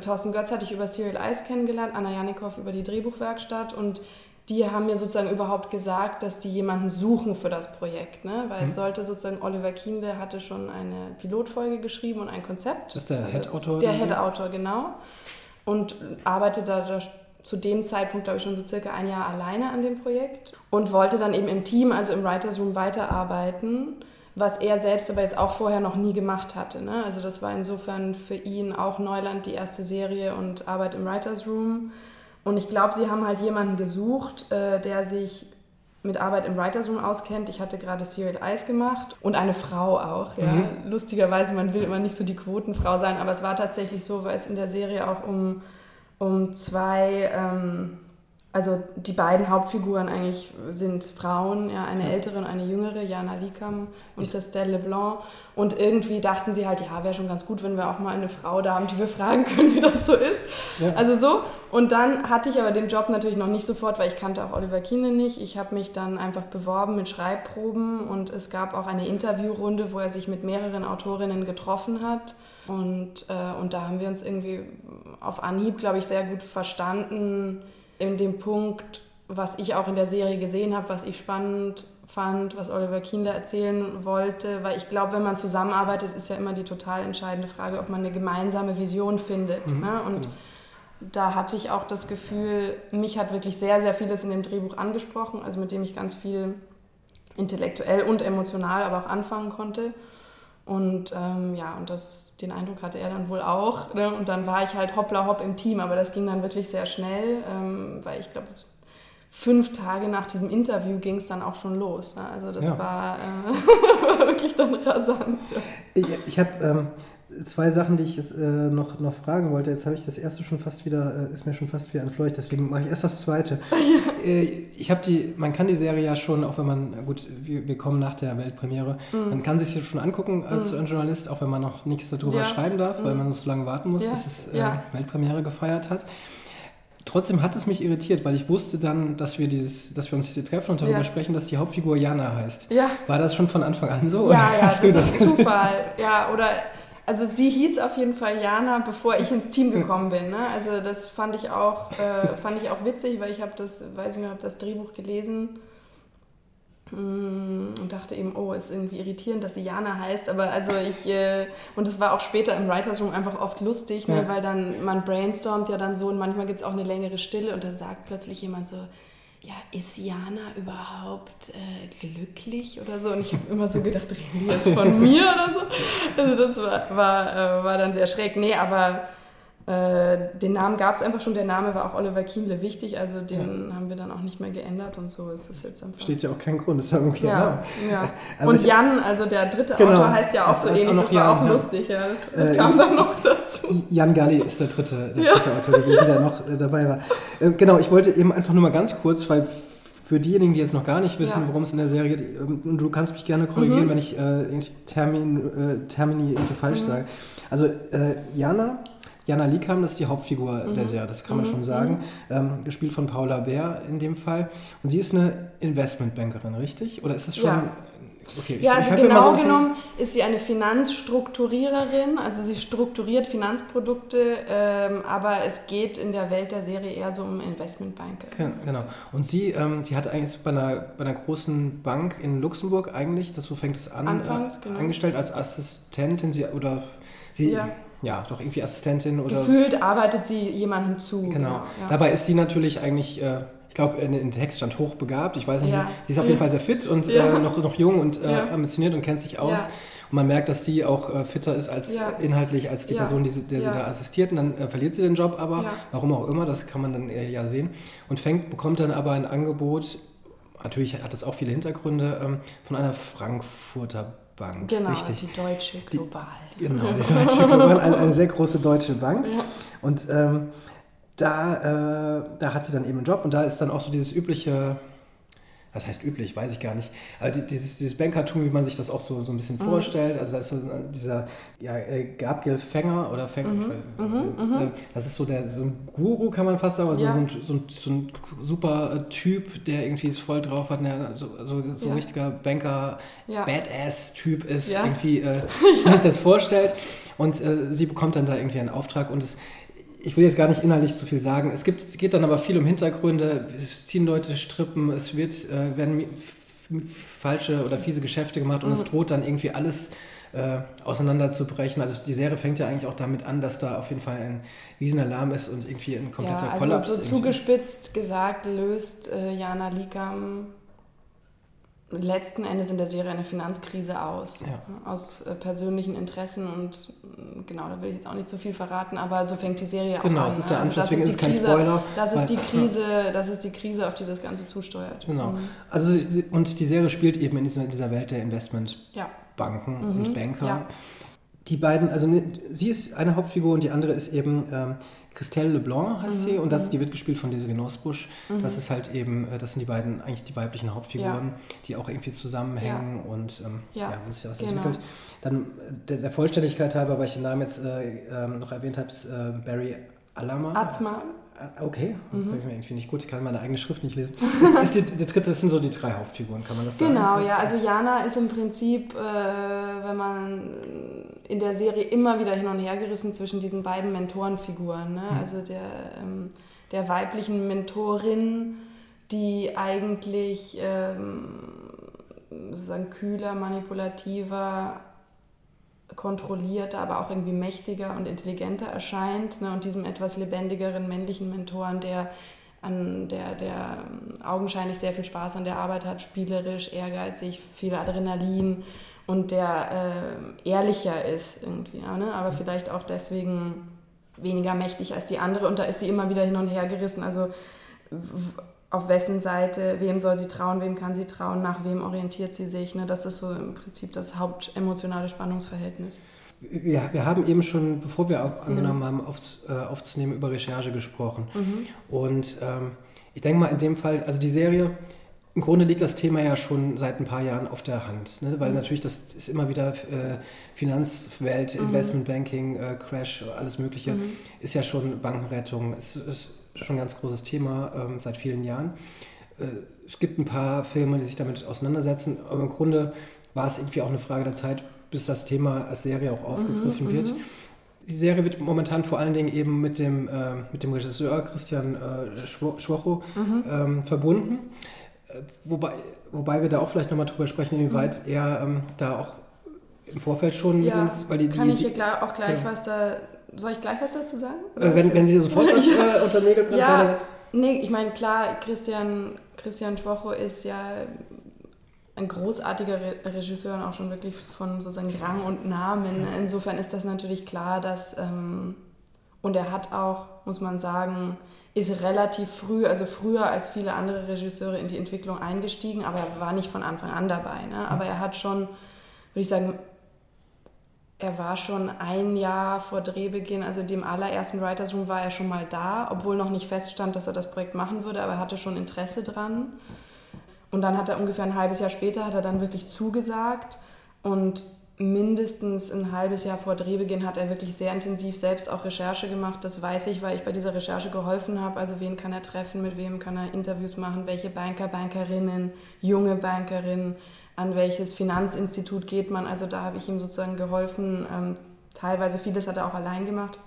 Thorsten Götz hatte ich über Serial Eyes kennengelernt, Anna Janikow über die Drehbuchwerkstatt und die haben mir sozusagen überhaupt gesagt, dass die jemanden suchen für das Projekt, ne? weil es Hm. sollte sozusagen, Oliver Kienle hatte schon eine Pilotfolge geschrieben und ein Konzept. Das ist der Head-Autor Der? Head-Autor, genau. Und arbeitet da, da zu dem Zeitpunkt, glaube ich, schon so circa ein Jahr alleine an dem Projekt und wollte dann eben im Team, also im Writers Room, weiterarbeiten, was er selbst aber jetzt auch vorher noch nie gemacht hatte. Ne? Also das war insofern für ihn auch Neuland, die erste Serie und Arbeit im Writers Room. Und ich glaube, sie haben halt jemanden gesucht, äh, der sich mit Arbeit im Writers Room auskennt. Ich hatte gerade Serial Eyes gemacht und eine Frau auch. Ja. Mhm. Lustigerweise, man will immer nicht so die Quotenfrau sein, aber es war tatsächlich so, weil es in der Serie auch um, um zwei, ähm, also die beiden Hauptfiguren eigentlich sind Frauen, ja, eine ältere und eine jüngere, Jana Likam und Christelle Leblanc. Und irgendwie dachten sie halt, ja, wäre schon ganz gut, wenn wir auch mal eine Frau da haben, die wir fragen können, wie das so ist. Ja. Also so. Und dann hatte ich aber den Job natürlich noch nicht sofort, weil ich kannte auch Oliver Kiene nicht. Ich habe mich dann einfach beworben mit Schreibproben und es gab auch eine Interviewrunde, wo er sich mit mehreren Autorinnen getroffen hat. Und, äh, und da haben wir uns irgendwie auf Anhieb, glaube ich, sehr gut verstanden in dem Punkt, was ich auch in der Serie gesehen habe, was ich spannend fand, was Oliver Kienle erzählen wollte, weil ich glaube, wenn man zusammenarbeitet, ist ja immer die total entscheidende Frage, ob man eine gemeinsame Vision findet. Mhm, Ne? Und genau. da hatte ich auch das Gefühl, mich hat wirklich sehr, sehr vieles in dem Drehbuch angesprochen, also mit dem ich ganz viel intellektuell und emotional aber auch anfangen konnte. Und ähm, ja, und das, den Eindruck hatte er dann wohl auch. Ne? Und dann war ich halt hoppla hopp im Team, aber das ging dann wirklich sehr schnell, ähm, weil ich glaube, fünf Tage nach diesem Interview ging es dann auch schon los. Ne? Also das Ja. war, äh, wirklich dann rasant. Ja. Ich, ich habe ähm, zwei Sachen, die ich jetzt äh, noch, noch fragen wollte. Jetzt habe ich das erste schon fast wieder, äh, ist mir schon fast wieder entfleucht, deswegen mache ich erst das zweite. äh, ich habe die, man kann die Serie ja schon, auch wenn man, gut, wir, wir kommen nach der Weltpremiere, man kann sich ja schon angucken als Mhm. Journalist, auch wenn man noch nichts darüber Ja. schreiben darf, weil Mhm. man so lange warten muss, Ja. bis es äh. Weltpremiere gefeiert hat. trotzdem hat es mich irritiert, weil ich wusste dann, dass wir, dieses, dass wir uns hier treffen und darüber Ja. sprechen, dass die Hauptfigur Jana heißt. Ja. War das schon von Anfang an so? Ja, ja, das du ist Zufall. Ja, oder also sie hieß auf jeden Fall Jana, bevor ich ins Team gekommen bin. Ne? Also das fand ich auch, äh, fand ich auch witzig, weil ich habe das, weiß ich noch, habe das Drehbuch gelesen mm, und dachte eben, oh, ist irgendwie irritierend, dass sie Jana heißt. Aber also ich, äh, und es war auch später im Writers Room einfach oft lustig, ne? Ja. weil dann man brainstormt ja dann so und manchmal gibt es auch eine längere Stille und dann sagt plötzlich jemand so, ja, ist Jana überhaupt äh, glücklich oder so? Und ich habe immer so gedacht, reden die jetzt von mir oder so? Also das war, war, äh, war dann sehr schräg. Nee, aber äh, den Namen gab es einfach schon. Der Name war auch Oliver Kienle wichtig, also den haben wir dann auch nicht mehr geändert und so ist es jetzt einfach. Steht ja auch kein Grund, das ist ja okay. ja, ja. Aber Und Jan, also der dritte Genau. Autor, heißt ja auch so auch ähnlich. noch Das war Jan, auch ja. lustig, ja. Das Äh, kam dann noch dazu. Jan Galli ist der dritte, der dritte Autor gewesen, der noch äh, dabei war. Äh, genau, ich wollte eben einfach nur mal ganz kurz, weil für diejenigen, die jetzt noch gar nicht wissen, Ja. worum es in der Serie geht, ähm, du kannst mich gerne korrigieren, Mhm. wenn ich äh, irgendwie Termin, Termini irgendwie falsch sage. Also Jana, Jana Likam, das ist die Hauptfigur Mhm. der Serie, das kann man schon sagen. Ähm, gespielt von Paula Bär in dem Fall. Und sie ist eine Investmentbankerin, richtig? Oder ist es schon... Ja. Okay, Ja, also hab immer so genau bisschen- genommen ist sie eine Finanzstrukturiererin, also sie strukturiert Finanzprodukte, ähm, aber es geht in der Welt der Serie eher so um Investmentbanker. Ge- Genau. Und sie, ähm, sie hat eigentlich bei einer, bei einer großen Bank in Luxemburg eigentlich, das so fängt es an, Anfangs, äh, genau. angestellt als Assistentin sie, oder sie, ja. Ja. doch irgendwie Assistentin oder Gefühlt arbeitet sie jemandem zu. genau. ja. Dabei ist sie natürlich eigentlich, äh, ich glaube, in, in Text stand hochbegabt. Ich weiß nicht, Ja. mehr. sie ist auf jeden Fall sehr fit und äh, noch, noch jung und äh, ambitioniert und kennt sich aus. Und man merkt, dass sie auch äh, fitter ist als Ja. inhaltlich als die Ja. Person, die sie, der sie Ja. da assistiert. Und dann äh, verliert sie den Job aber, warum auch immer, das kann man dann äh, ja sehen. Und fängt, bekommt dann aber ein Angebot, natürlich hat das auch viele Hintergründe, ähm, von einer Frankfurter Bank. Genau, Richtig. die Deutsche Global. Genau, die Deutsche Global, eine, eine sehr große deutsche Bank. Ja. Und ähm, da, äh, da hat sie dann eben einen Job und da ist dann auch so dieses übliche, was heißt üblich, weiß ich gar nicht, die, dieses, dieses Bankertum, wie man sich das auch so, so ein Mhm. bisschen vorstellt. Also da ist so dieser ja, äh, Gabriel Fänger oder Fänger, Mhm. äh, das ist so, der, so ein Guru, kann man fast sagen, aber so, Ja. so, ein, so, ein, so ein super äh, Typ, der irgendwie es voll drauf hat, der so, so, so ein Ja. richtiger Banker. Badass-Typ ist, irgendwie, äh, wie man sich das vorstellt. Und sie bekommt dann da irgendwie einen Auftrag und es, ich will jetzt gar nicht inhaltlich zu viel sagen. Es, gibt, es geht dann aber viel um Hintergründe. Es ziehen Leute Strippen, es wird, äh, werden falsche oder fiese Geschäfte gemacht und Mhm. es droht dann irgendwie alles äh, auseinanderzubrechen. Also die Serie fängt ja eigentlich auch damit an, dass da auf jeden Fall ein Riesenalarm ist und irgendwie ein kompletter Ja, also Kollaps. so irgendwie. zugespitzt gesagt löst äh, Jana Likam letzten Endes in der Serie eine Finanzkrise aus. Ja. Aus äh, persönlichen Interessen und äh, genau, da will ich jetzt auch nicht so viel verraten, aber so fängt die Serie Genau, auch an. es ist der ne? Anfang, das deswegen ist die es kein Krise, Spoiler, Das weil- ist die Krise, das ist die Krise, auf die das Ganze zusteuert. Genau. Mhm. Also und die Serie spielt eben in dieser, dieser Welt der Investment Ja. Mhm, und Banker. Ja. Die beiden, also ne, sie ist eine Hauptfigur und die andere ist eben ähm, Christelle Leblanc heißt Mhm, sie und das, die wird gespielt von Desiree Nosbusch. Das ist halt eben, äh, das sind die beiden eigentlich die weiblichen Hauptfiguren, die auch irgendwie zusammenhängen und ähm, ja. Ja, wo sich was genau. entwickelt. Dann äh, der, der Vollständigkeit halber, weil ich den Namen jetzt äh, ähm, noch erwähnt habe, ist äh, Barry Alama. Azma. Ah, Okay, Mhm. kann ich mir irgendwie nicht gut, ich kann meine eigene Schrift nicht lesen. ist, ist die, der dritte, das sind so die drei Hauptfiguren, kann man das sagen? Genau, ja. Also Jana ist im Prinzip, äh, wenn man in der Serie immer wieder hin und her gerissen zwischen diesen beiden Mentorenfiguren. Ne? Also der, ähm, der weiblichen Mentorin, die eigentlich ähm, sozusagen kühler, manipulativer, kontrollierter, aber auch irgendwie mächtiger und intelligenter erscheint. Ne? Und diesem etwas lebendigeren männlichen Mentoren, der an der, der ähm, augenscheinlich sehr viel Spaß an der Arbeit hat, spielerisch, ehrgeizig, viel Adrenalin und der äh, ehrlicher ist irgendwie, ne? aber vielleicht auch deswegen weniger mächtig als die andere und da ist sie immer wieder hin und her gerissen. Also auf wessen Seite, wem soll sie trauen, wem kann sie trauen, nach wem orientiert sie sich. Ne? Das ist so im Prinzip das hauptemotionale Spannungsverhältnis. Wir, wir haben eben schon, bevor wir auch angenommen haben, auf, äh, aufzunehmen, über Recherche gesprochen. Und ähm, ich denke mal in dem Fall, also die Serie, im Grunde liegt das Thema ja schon seit ein paar Jahren auf der Hand, ne? weil natürlich das ist immer wieder äh, Finanzwelt, Investmentbanking, äh, Crash, alles Mögliche, ist ja schon Bankenrettung, ist, ist schon ein ganz großes Thema ähm, seit vielen Jahren. Äh, es gibt ein paar Filme, die sich damit auseinandersetzen, aber im Grunde war es irgendwie auch eine Frage der Zeit, bis das Thema als Serie auch aufgegriffen mhm, wird. Mhm. Die Serie wird momentan vor allen Dingen eben mit dem, äh, mit dem Regisseur Christian äh, Schwocho mhm. ähm, verbunden. Äh, wobei, wobei wir da auch vielleicht nochmal drüber sprechen, inwieweit mhm. er ähm, da auch im Vorfeld schon, ja, weil die, kann die, ich hier auch gleich ja. was da, soll ich gleich was dazu sagen? Äh, wenn, wenn dir sofort was äh, unter Nägel brennt, ja. Nee, ich meine, klar, Christian, Christian Schwocho ist ja ein großartiger Re Regisseur und auch schon wirklich von sozusagen Rang und Namen. Insofern ist das natürlich klar, dass, ähm, und er hat auch, muss man sagen, ist relativ früh, also früher als viele andere Regisseure in die Entwicklung eingestiegen, aber er war nicht von Anfang an dabei. Ne? Aber er hat schon, würde ich sagen, er war schon ein Jahr vor Drehbeginn, also dem allerersten Writers Room war er schon mal da, obwohl noch nicht feststand, dass er das Projekt machen würde, aber er hatte schon Interesse dran. Und dann hat er ungefähr ein halbes Jahr später, hat er dann wirklich zugesagt und mindestens ein halbes Jahr vor Drehbeginn hat er wirklich sehr intensiv selbst auch Recherche gemacht. Das weiß ich, weil ich bei dieser Recherche geholfen habe. Also wen kann er treffen, mit wem kann er Interviews machen, welche Banker, Bankerinnen, junge Bankerinnen, an welches Finanzinstitut geht man. Also da habe ich ihm sozusagen geholfen. Ähm, teilweise vieles hat er auch allein gemacht.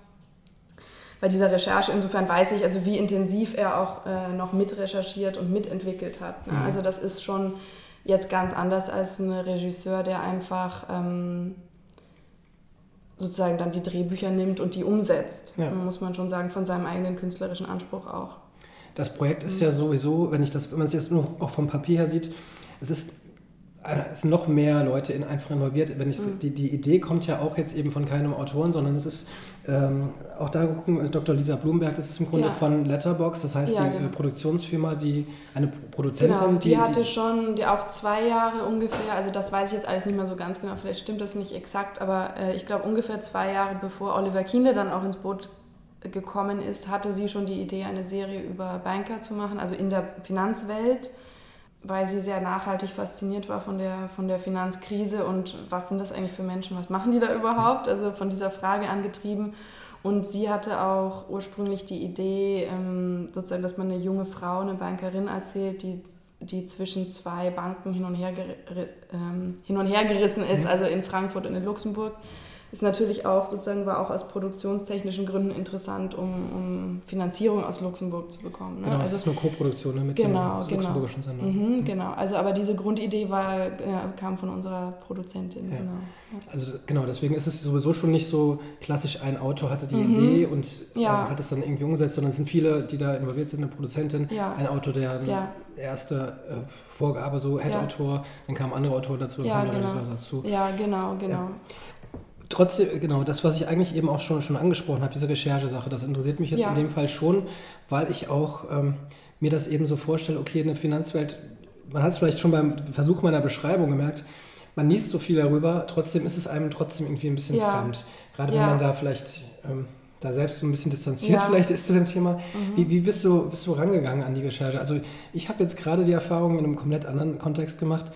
Bei dieser Recherche, insofern weiß ich, also wie intensiv er auch äh, noch mitrecherchiert und mitentwickelt hat. Ne? Mhm. Also das ist schon jetzt ganz anders als ein Regisseur, der einfach ähm, sozusagen dann die Drehbücher nimmt und die umsetzt. Ja. Muss man schon sagen, von seinem eigenen künstlerischen Anspruch auch. Das Projekt ist mhm. ja sowieso, wenn ich das, wenn man es jetzt nur auch vom Papier her sieht, es ist es sind noch mehr Leute in, einfach involviert. Wenn ich, mhm. die, die Idee kommt ja auch jetzt eben von keinem Autoren, sondern es ist ähm, auch da gucken, Dr. Lisa Blumberg, das ist im Grunde ja. von Letterbox, das heißt ja, die genau. Produktionsfirma, die eine Produzentin, genau, die, die hatte die, schon die auch zwei Jahre ungefähr, also das weiß ich jetzt alles nicht mehr so ganz genau, vielleicht stimmt das nicht exakt, aber äh, ich glaube ungefähr zwei Jahre bevor Oliver Kiene dann auch ins Boot gekommen ist, hatte sie schon die Idee, eine Serie über Banker zu machen, also in der Finanzwelt weil sie sehr nachhaltig fasziniert war von der, von der Finanzkrise und was sind das eigentlich für Menschen, was machen die da überhaupt? Also von dieser Frage angetrieben. Und sie hatte auch ursprünglich die Idee, ähm, sozusagen, dass man eine junge Frau, eine Bankerin erzählt, die, die zwischen zwei Banken hin und her, ähm, hin und her gerissen ist, mhm. also in Frankfurt und in Luxemburg ist natürlich auch sozusagen war auch aus produktionstechnischen Gründen interessant, um, um Finanzierung aus Luxemburg zu bekommen. Ne? Genau, also, das ist eine Co-Produktion ne, mit genau, dem genau. luxemburgischen Sender. Mhm, mhm. Genau, also aber diese Grundidee war, ja, kam von unserer Produzentin. Ja. Genau. Also genau, deswegen ist es sowieso schon nicht so klassisch, ein Autor hatte die mhm. Idee und ja. äh, hat es dann irgendwie umgesetzt, sondern es sind viele, die da involviert sind, eine Produzentin, ein Autor, der eine erste äh, Vorgabe, so Head-Autor, dann kamen andere Autoren dazu, dann ja, kam der genau. Regisseur dazu. Ja, genau, genau trotzdem, genau, das, was ich eigentlich eben auch schon, schon angesprochen habe, diese Recherchesache, das interessiert mich jetzt ja. in dem Fall schon, weil ich auch ähm, mir das eben so vorstelle, okay, eine Finanzwelt, man hat es vielleicht schon beim Versuch meiner Beschreibung gemerkt, man liest so viel darüber, trotzdem ist es einem trotzdem irgendwie ein bisschen ja. fremd. Gerade ja. wenn man da vielleicht ähm, da selbst so ein bisschen distanziert vielleicht ist zu dem Thema. Mhm. Wie, wie bist, du, bist du rangegangen an die Recherche? Also ich habe jetzt gerade die Erfahrung in einem komplett anderen Kontext gemacht,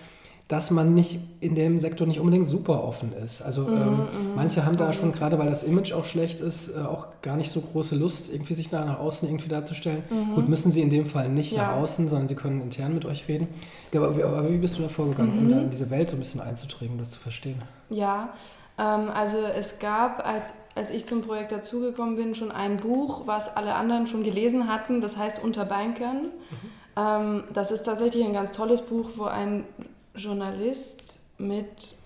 dass man nicht in dem Sektor nicht unbedingt super offen ist. Also mhm, ähm, mhm. manche haben da schon, gerade weil das Image auch schlecht ist, äh, auch gar nicht so große Lust, irgendwie sich da nach außen irgendwie darzustellen. Mhm. Gut, müssen sie in dem Fall nicht ja. nach außen, sondern sie können intern mit euch reden. Aber, aber wie bist du da vorgegangen, um da in diese Welt so ein bisschen einzutreten, um das zu verstehen? Ja, ähm, also es gab, als, als ich zum Projekt dazugekommen bin, schon ein Buch, was alle anderen schon gelesen hatten, das heißt Unter Bankern. Mhm. Ähm, das ist tatsächlich ein ganz tolles Buch, wo ein Journalist mit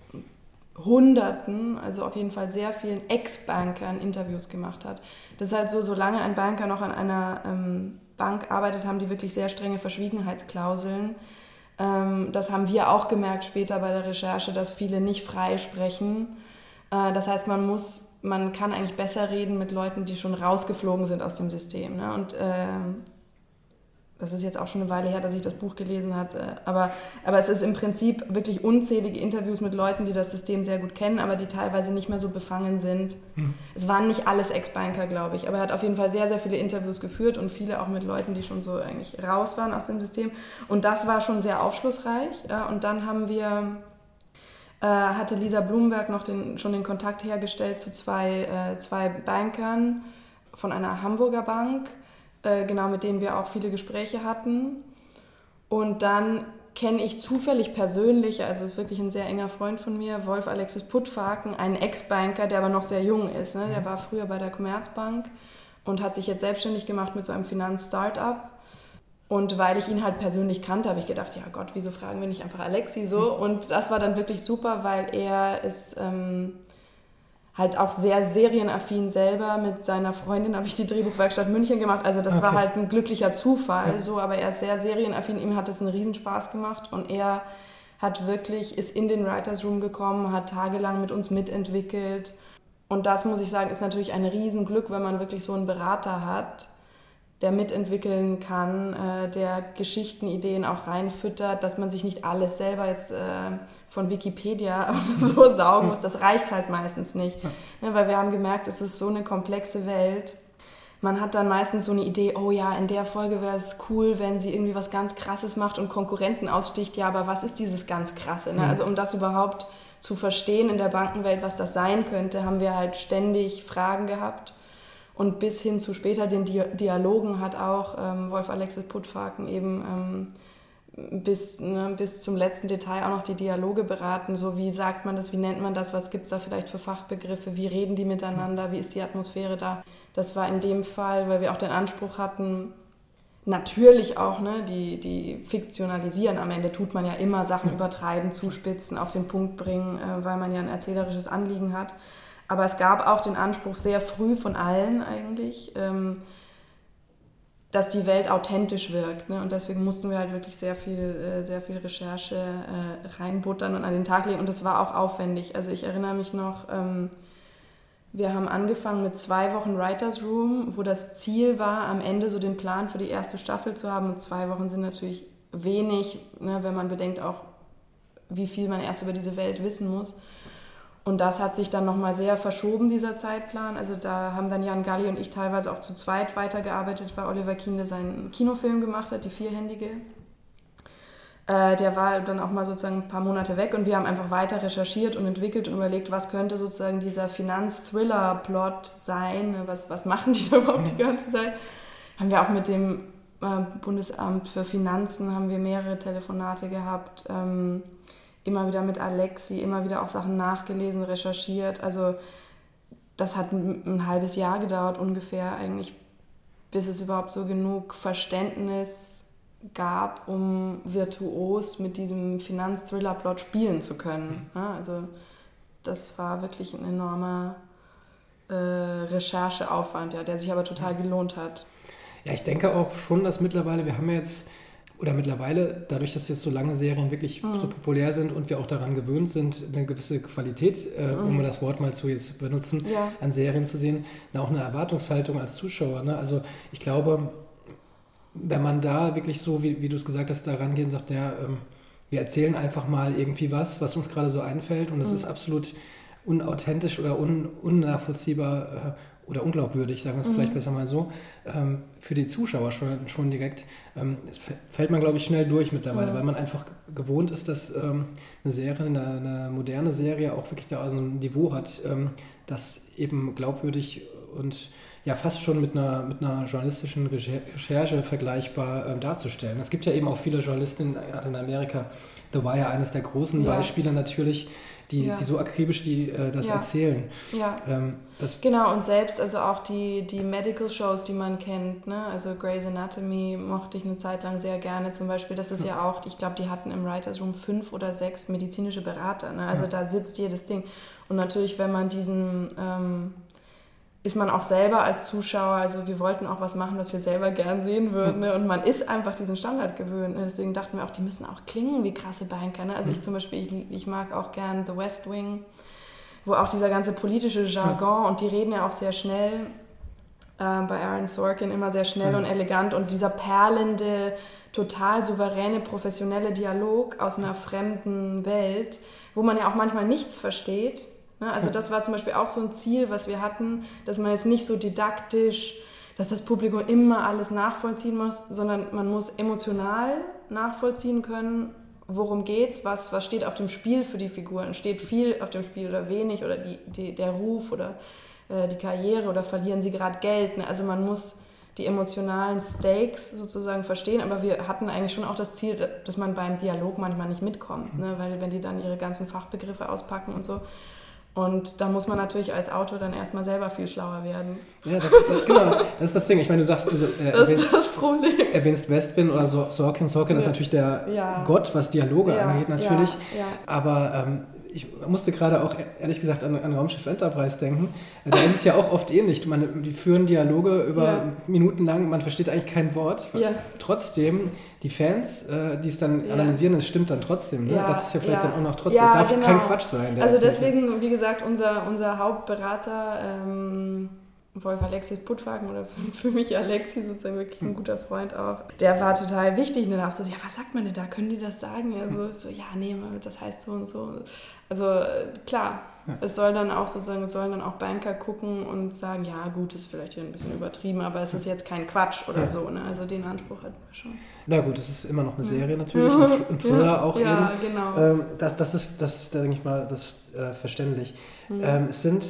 Hunderten, also auf jeden Fall sehr vielen Ex-Bankern Interviews gemacht hat. Das ist halt so, solange ein Banker noch an einer ähm, Bank arbeitet, haben die wirklich sehr strenge Verschwiegenheitsklauseln. Ähm, das haben wir auch gemerkt später bei der Recherche, dass viele nicht frei sprechen. Äh, das heißt, man muss, man kann eigentlich besser reden mit Leuten, die schon rausgeflogen sind aus dem System. Ne? Und äh, das ist jetzt auch schon eine Weile her, dass ich das Buch gelesen habe, äh, aber, aber es ist im Prinzip wirklich unzählige Interviews mit Leuten, die das System sehr gut kennen, aber die teilweise nicht mehr so befangen sind. Mhm. Es waren nicht alles Ex-Banker, glaube ich, aber er hat auf jeden Fall sehr, sehr viele Interviews geführt und viele auch mit Leuten, die schon so eigentlich raus waren aus dem System. Und das war schon sehr aufschlussreich. Und dann haben wir, äh, hatte Lisa Blumberg noch den, schon den Kontakt hergestellt zu zwei, äh, zwei Bankern von einer Hamburger Bank äh, genau mit denen wir auch viele Gespräche hatten. Und dann kenne ich zufällig persönlich, also ist wirklich ein sehr enger Freund von mir, Wolf Alexis Puttfaken, einen Ex-Banker, der aber noch sehr jung ist. Ne? Der mhm. war früher bei der Commerzbank und hat sich jetzt selbstständig gemacht mit so einem Finanz-Startup. Und weil ich ihn halt persönlich kannte, habe ich gedacht, ja Gott, wieso fragen wir nicht einfach Alexi so? Mhm. Und das war dann wirklich super, weil er ist ähm, halt auch sehr serienaffin selber. Mit seiner Freundin habe ich die Drehbuchwerkstatt München gemacht. Also das okay. war halt ein glücklicher Zufall, ja. so. Aber er ist sehr serienaffin. Ihm hat das einen Riesenspaß gemacht und er hat wirklich ist in den Writers Room gekommen, hat tagelang mit uns mitentwickelt. Und das muss ich sagen, ist natürlich ein Riesenglück, wenn man wirklich so einen Berater hat der mitentwickeln kann, äh, der Geschichtenideen auch reinfüttert, dass man sich nicht alles selber jetzt äh, von Wikipedia so saugen muss. Das reicht halt meistens nicht. Ne, weil wir haben gemerkt, es ist so eine komplexe Welt. Man hat dann meistens so eine Idee, oh ja, in der Folge wäre es cool, wenn sie irgendwie was ganz Krasses macht und Konkurrenten aussticht. Ja, aber was ist dieses ganz Krasse? Ne? Also um das überhaupt zu verstehen in der Bankenwelt, was das sein könnte, haben wir halt ständig Fragen gehabt und bis hin zu später den Dialogen hat auch ähm, Wolf Alexis Puttfaken eben ähm, bis, ne, bis zum letzten Detail auch noch die Dialoge beraten. So wie sagt man das, wie nennt man das, was gibt es da vielleicht für Fachbegriffe, wie reden die miteinander, wie ist die Atmosphäre da. Das war in dem Fall, weil wir auch den Anspruch hatten, natürlich auch, ne, die, die fiktionalisieren. Am Ende tut man ja immer Sachen übertreiben, zuspitzen, auf den Punkt bringen, äh, weil man ja ein erzählerisches Anliegen hat. Aber es gab auch den Anspruch sehr früh von allen eigentlich, ähm, dass die Welt authentisch wirkt. Ne? Und deswegen mussten wir halt wirklich sehr viel, äh, sehr viel Recherche äh, reinbuttern und an den Tag legen. Und das war auch aufwendig. Also ich erinnere mich noch, ähm, wir haben angefangen mit zwei Wochen Writers Room, wo das Ziel war, am Ende so den Plan für die erste Staffel zu haben. Und zwei Wochen sind natürlich wenig, ne, wenn man bedenkt auch, wie viel man erst über diese Welt wissen muss. Und das hat sich dann nochmal sehr verschoben, dieser Zeitplan. Also da haben dann Jan Galli und ich teilweise auch zu zweit weitergearbeitet, weil Oliver Kienle seinen Kinofilm gemacht hat, die vierhändige. Äh, der war dann auch mal sozusagen ein paar Monate weg und wir haben einfach weiter recherchiert und entwickelt und überlegt, was könnte sozusagen dieser Finanz-Thriller-Plot sein, was, was machen die da überhaupt die ganze Zeit. Haben wir auch mit dem äh, Bundesamt für Finanzen haben wir mehrere Telefonate gehabt. Ähm, immer wieder mit Alexi, immer wieder auch Sachen nachgelesen, recherchiert. Also das hat ein, ein halbes Jahr gedauert ungefähr eigentlich, bis es überhaupt so genug Verständnis gab, um virtuos mit diesem Finanz-Thriller-Plot spielen zu können. Ja, also das war wirklich ein enormer äh, Rechercheaufwand, ja, der sich aber total gelohnt hat. Ja, ich denke auch schon, dass mittlerweile, wir haben ja jetzt oder mittlerweile, dadurch, dass jetzt so lange Serien wirklich mhm. so populär sind und wir auch daran gewöhnt sind, eine gewisse Qualität, äh, mhm. um das Wort mal zu jetzt benutzen, ja. an Serien zu sehen, auch eine Erwartungshaltung als Zuschauer. Ne? Also ich glaube, wenn man da wirklich so, wie, wie du es gesagt hast, da rangehen und sagt, ja, ähm, wir erzählen einfach mal irgendwie was, was uns gerade so einfällt und es mhm. ist absolut unauthentisch oder un, unnachvollziehbar äh, oder unglaubwürdig, sagen wir es mhm. vielleicht besser mal so, ähm, für die Zuschauer schon, schon direkt, ähm, fällt man, glaube ich, schnell durch mittlerweile, mhm. weil man einfach gewohnt ist, dass ähm, eine Serie, eine, eine, moderne Serie auch wirklich da so ein Niveau hat, ähm, das eben glaubwürdig und ja fast schon mit einer, mit einer journalistischen Recherche vergleichbar ähm, darzustellen. Es gibt ja eben auch viele Journalisten in Amerika, The Wire, eines der großen ja. Beispiele natürlich, die, ja. die so akribisch die, äh, das ja. erzählen. Ja. Ähm, das genau, und selbst also auch die, die Medical Shows, die man kennt, ne? also Grey's Anatomy mochte ich eine Zeit lang sehr gerne zum Beispiel. Das ist ja, ja auch, ich glaube, die hatten im Writers Room fünf oder sechs medizinische Berater. Ne? Also da sitzt jedes Ding. Und natürlich, wenn man diesen... Ähm, ist man auch selber als Zuschauer, also wir wollten auch was machen, was wir selber gern sehen würden. Ne? Und man ist einfach diesen Standard gewöhnt. Ne? Deswegen dachten wir auch, die müssen auch klingen wie krasse Banker. Ne? Also ich zum Beispiel, ich, ich, mag auch gern The West Wing, wo auch dieser ganze politische Jargon und die reden ja auch sehr schnell. Äh, bei Aaron Sorkin immer sehr schnell und elegant und dieser perlende, total souveräne, professionelle Dialog aus einer fremden Welt, wo man ja auch manchmal nichts versteht? Also das war zum Beispiel auch so ein Ziel, was wir hatten, dass man jetzt nicht so didaktisch, dass das Publikum immer alles nachvollziehen muss, sondern man muss emotional nachvollziehen können, worum geht's, was, was steht auf dem Spiel für die Figuren. Steht viel auf dem Spiel oder wenig oder die, die, der Ruf oder äh, die Karriere oder verlieren sie gerade Geld. Ne? Also man muss die emotionalen Stakes sozusagen verstehen, aber wir hatten eigentlich schon auch das Ziel, dass man beim Dialog manchmal nicht mitkommt, ne? weil wenn die dann ihre ganzen Fachbegriffe auspacken und so. Und da muss man natürlich als Autor dann erstmal selber viel schlauer werden. Ja, das, das, genau, das ist das Ding. Ich meine, du sagst, du äh, das erwähnst, ist das Problem. erwähnst Westwind oder Sorkin. Sorkin ja. ist natürlich der ja. Gott, was Dialoge ja. angeht, natürlich. Aber ähm, ich musste gerade auch ehrlich gesagt an, an Raumschiff Enterprise denken. Da ist es ja auch oft ähnlich. Man, die führen Dialoge über ja. Minuten lang, man versteht eigentlich kein Wort. Ja. Trotzdem, die Fans, äh, die es dann ja. analysieren, das stimmt dann trotzdem. Ne? das ist ja vielleicht dann auch noch trotzdem. das darf genau. kein Quatsch sein. Also deswegen, wie gesagt, unser, unser Hauptberater. Ähm Wolf Alexis Puttwagen oder für mich Alexi sozusagen wirklich ein guter Freund auch. Der war total wichtig und danach so, ja, was sagt man denn da? Können die das sagen? Also so, ja, nee, das heißt so und so. Also klar, ja. es soll dann auch sozusagen, es sollen dann auch Banker gucken und sagen, ja gut, ist vielleicht hier ein bisschen übertrieben, aber es ist jetzt kein Quatsch oder ja. so. Ne? Also den Anspruch hat man schon. Na gut, es ist immer noch eine Serie natürlich, ein Thriller auch ja, eben. genau. Ähm, das, das ist, das, denke ich mal, das äh, verständlich. Mhm. Ähm, es sind,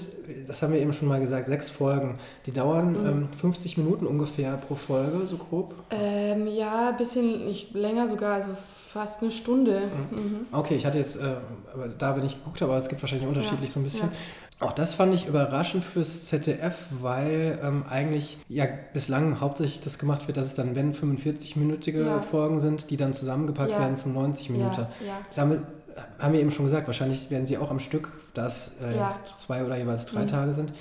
das haben wir eben schon mal gesagt, sechs Folgen. Die dauern mhm. ähm, 50 Minuten ungefähr pro Folge, so grob? Ähm, ja, ein bisschen nicht länger sogar, also fast eine Stunde. Mhm. mhm. Okay, ich hatte jetzt, äh, aber da bin ich geguckt, aber es gibt wahrscheinlich unterschiedlich ja. so ein bisschen. Ja. Auch das fand ich überraschend fürs ZDF, weil ähm, eigentlich ja bislang hauptsächlich das gemacht wird, dass es dann, wenn 45-minütige ja. Folgen sind, die dann zusammengepackt werden zum 90 Minuten. Das haben wir, haben wir eben schon gesagt, wahrscheinlich werden sie auch am Stück, da es äh, jetzt zwei oder jeweils drei mhm. Tage sind.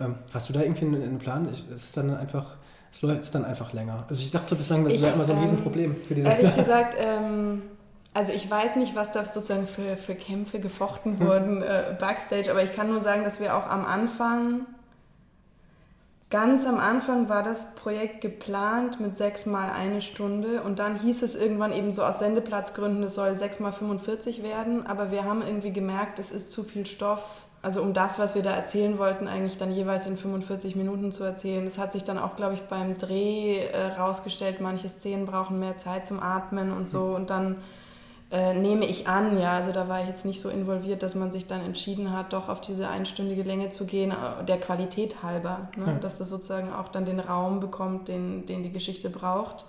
Ähm, hast du da irgendwie einen, einen Plan? Ist es dann einfach es ist dann einfach länger. Also ich dachte bislang, das wäre immer so ein ähm, Riesenproblem für diese. Ehrlich gesagt, ähm, also ich weiß nicht, was da sozusagen für, für Kämpfe gefochten hm. wurden äh, backstage, aber ich kann nur sagen, dass wir auch am Anfang, ganz am Anfang war das Projekt geplant mit sechs mal eine Stunde und dann hieß es irgendwann eben so aus Sendeplatzgründen, es soll sechs mal 45 werden, aber wir haben irgendwie gemerkt, es ist zu viel Stoff also um das, was wir da erzählen wollten, eigentlich dann jeweils in 45 Minuten zu erzählen. Das hat sich dann auch, glaube ich, beim Dreh äh, rausgestellt, manche Szenen brauchen mehr Zeit zum Atmen und so. Und dann äh, nehme ich an, ja, also da war ich jetzt nicht so involviert, dass man sich dann entschieden hat, doch auf diese einstündige Länge zu gehen, äh, der Qualität halber, ne? ja. dass das sozusagen auch dann den Raum bekommt, den, den die Geschichte braucht.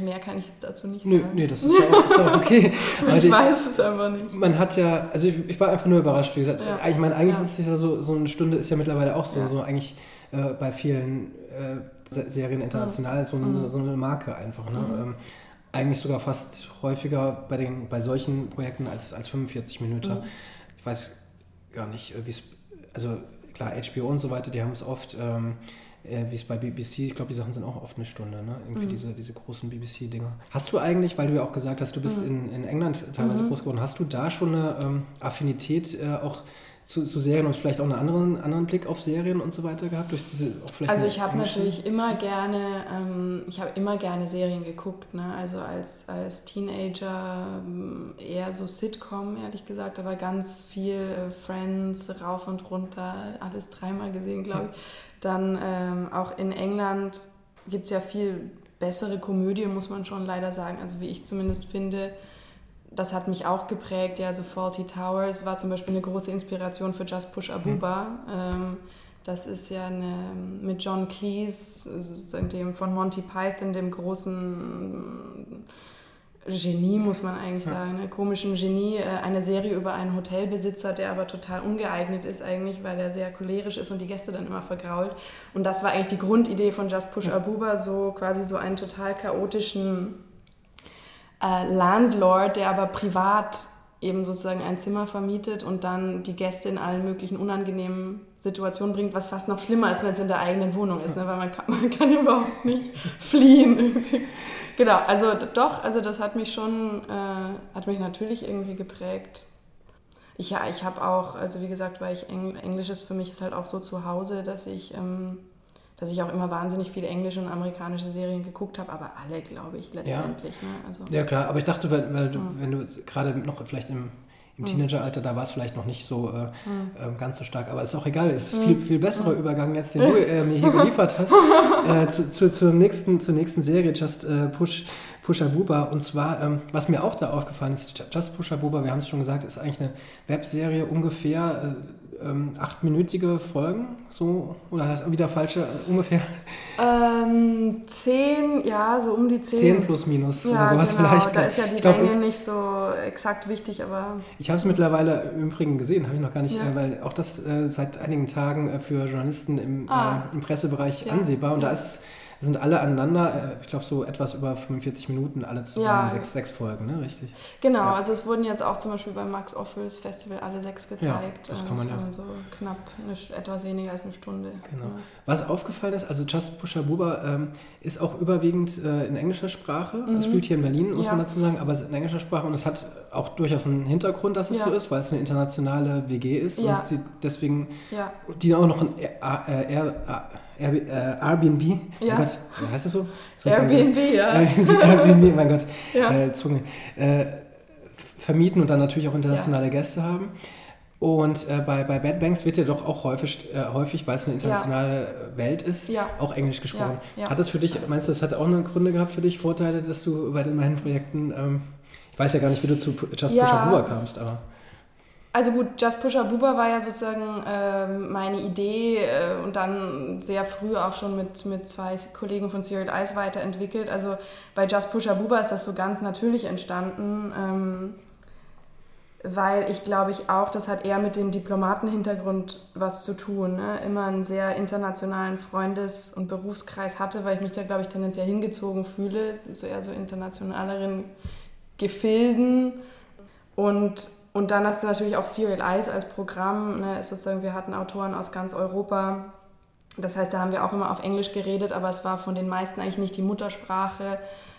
Mehr kann ich jetzt dazu nicht sagen. Nee, das ist ja auch, ist auch okay. ich die, weiß es aber nicht. Man hat ja, also ich, ich war einfach nur überrascht, wie gesagt. Ja. Ich meine, eigentlich ja. ist es ja so, so eine Stunde ist ja mittlerweile auch so, ja. so eigentlich äh, bei vielen äh, Serien international so, mhm. so, eine Marke einfach. Ne? Mhm. Ähm, eigentlich sogar fast häufiger bei, den, bei solchen Projekten als, als 45 Minuten. Mhm. Ich weiß gar nicht, äh, wie es, also klar, HBO und so weiter, die haben es oft. Ähm, äh, wie es bei BBC, ich glaube, die Sachen sind auch oft eine Stunde, ne? Irgendwie mhm. diese, diese großen BBC-Dinger. Hast du eigentlich, weil du ja auch gesagt hast, du bist mhm. in, in England teilweise mhm. groß geworden, hast du da schon eine ähm, Affinität äh, auch zu, zu, Serien und vielleicht auch einen anderen, anderen Blick auf Serien und so weiter gehabt? Durch diese, also ich habe natürlich immer gerne, ähm, ich habe immer gerne Serien geguckt, ne? also als, als Teenager ähm, eher so Sitcom, ehrlich gesagt, aber ganz viel äh, Friends, rauf und runter, alles dreimal gesehen, glaube ich. Dann ähm, auch in England gibt es ja viel bessere Komödie, muss man schon leider sagen. Also wie ich zumindest finde, das hat mich auch geprägt. Ja, also Faulty Towers war zum Beispiel eine große Inspiration für Just Push Abuba. Mhm. Ähm, das ist ja eine, mit John Cleese, dem von Monty Python, dem großen Genie, muss man eigentlich sagen, ne? komischen Genie, äh, eine Serie über einen Hotelbesitzer, der aber total ungeeignet ist eigentlich, weil er sehr cholerisch ist und die Gäste dann immer vergrault. Und das war eigentlich die Grundidee von Just Push Abuba, so quasi so einen total chaotischen äh, Landlord, der aber privat eben sozusagen ein Zimmer vermietet und dann die Gäste in allen möglichen unangenehmen Situationen bringt, was fast noch schlimmer ist, wenn es in der eigenen Wohnung ist, ne? weil man kann, man kann überhaupt nicht fliehen. Genau, also doch, also das hat mich schon, äh, hat mich natürlich irgendwie geprägt. Ich, ja, ich habe auch, also wie gesagt, weil ich Engl Englisch ist für mich ist halt auch so zu Hause, dass ich, ähm, dass ich auch immer wahnsinnig viele englische und amerikanische Serien geguckt habe, aber alle, glaube ich, letztendlich. Ja. Ne? Also, ja klar, aber ich dachte, weil, weil du, mhm. wenn du gerade noch vielleicht im im hm. Teenageralter, da war es vielleicht noch nicht so äh, äh, ganz so stark. Aber ist auch egal, es ist ein viel, viel besserer Übergang jetzt, den du äh, mir hier geliefert hast, äh, zu, zu, zur, nächsten, zur nächsten Serie, Just äh, Push, Pusha Buba. Und zwar, ähm, was mir auch da aufgefallen ist, Just Pusha Buba, wir haben es schon gesagt, ist eigentlich eine Webserie ungefähr ähm, achtminütige Folgen, so oder hast du wieder falsche ungefähr? Ähm, zehn, ja, so um die zehn. Zehn plus minus ja, oder sowas genau. vielleicht. Da ist ja die ich Länge nicht so exakt wichtig, aber Ich habe es mittlerweile im Übrigen gesehen, habe ich noch gar nicht, Ja. äh, weil auch das äh, seit einigen Tagen äh, für Journalisten im, Ah. äh, im Pressebereich Ja. ansehbar. Und da ist es, sind alle aneinander, äh, ich glaube so etwas über 45 Minuten, alle zusammen, Ja. sechs, sechs Folgen, ne? Richtig. genau. Ja. Also es wurden jetzt auch zum Beispiel beim Max Ophüls Festival alle sechs gezeigt. das Äh, kann man ja. waren so knapp eine, etwas weniger als eine Stunde. Genau. Ja. Was aufgefallen ist, also Just Pusha Buba ähm, ist auch überwiegend äh, in englischer Sprache. Es spielt hier in Berlin, muss Mhm. Ja. man dazu sagen, aber es ist in englischer Sprache und es hat auch durchaus einen Hintergrund, dass es Ja. so ist, weil es eine internationale WG ist Ja. und sie deswegen, Ja. die auch noch ein äh, Air, äh, Airbnb, Ja. oh Gott, wie heißt das so? Airbnb, ja. Airbnb, Airbnb, mein Gott, Ja. äh, Zunge, äh, vermieten und dann natürlich auch internationale Gäste haben. Und äh, bei, bei Bad Banks wird ja doch auch häufig, äh, häufig weil es eine internationale Welt ist, Ja. auch Englisch gesprochen. Ja, ja. Hat das für dich, meinst du, das hat auch eine Gründe gehabt für dich, Vorteile, dass du bei den meinen Projekten, ähm, ich weiß ja gar nicht, wie du zu Just Ja. Pusha Buba kamst, aber Also gut, Just Pusher Buba war ja sozusagen ähm, meine Idee äh, und dann sehr früh auch schon mit, mit zwei Kollegen von Serial Eyes weiterentwickelt. Also bei Just Pusher Buba ist das so ganz natürlich entstanden, ähm, weil ich glaube ich auch, das hat eher mit dem Diplomatenhintergrund was zu tun. Ne? Immer einen sehr internationalen Freundes- und Berufskreis hatte, weil ich mich da glaube ich tendenziell hingezogen fühle, so eher so internationaleren Gefilden und und dann hast du natürlich auch Serial Eyes als Programm. Ne, sozusagen, wir hatten Autoren aus ganz Europa. Das heißt, da haben wir auch immer auf Englisch geredet, aber es war von den meisten eigentlich nicht die Muttersprache.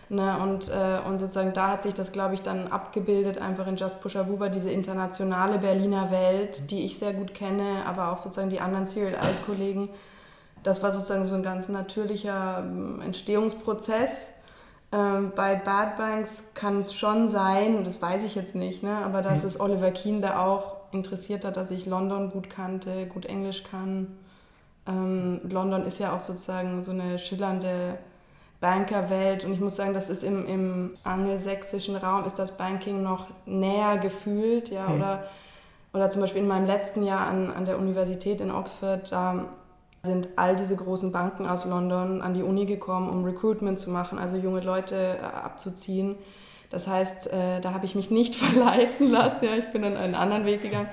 Ne, und, äh, und sozusagen da hat sich das, glaube ich, dann abgebildet, einfach in Just Pusha Buba, diese internationale Berliner Welt, die ich sehr gut kenne, aber auch sozusagen die anderen Serial Eyes-Kollegen. Das war sozusagen so ein ganz natürlicher ähm, Entstehungsprozess. Ähm, bei Bad Banks kann es schon sein, das weiß ich jetzt nicht, ne, aber dass es Oliver Keane da auch interessiert hat, dass ich London gut kannte, gut Englisch kann. Ähm, London ist ja auch sozusagen so eine schillernde Bankerwelt und ich muss sagen, das ist im, im angelsächsischen Raum ist das Banking noch näher gefühlt, ja, Hm. oder, oder zum Beispiel in meinem letzten Jahr an, an der Universität in Oxford, da sind all diese großen Banken aus London an die Uni gekommen, um Recruitment zu machen, also junge Leute äh, abzuziehen. Das heißt, äh, da habe ich mich nicht verleiten lassen. Ja, ich bin dann einen anderen Weg gegangen.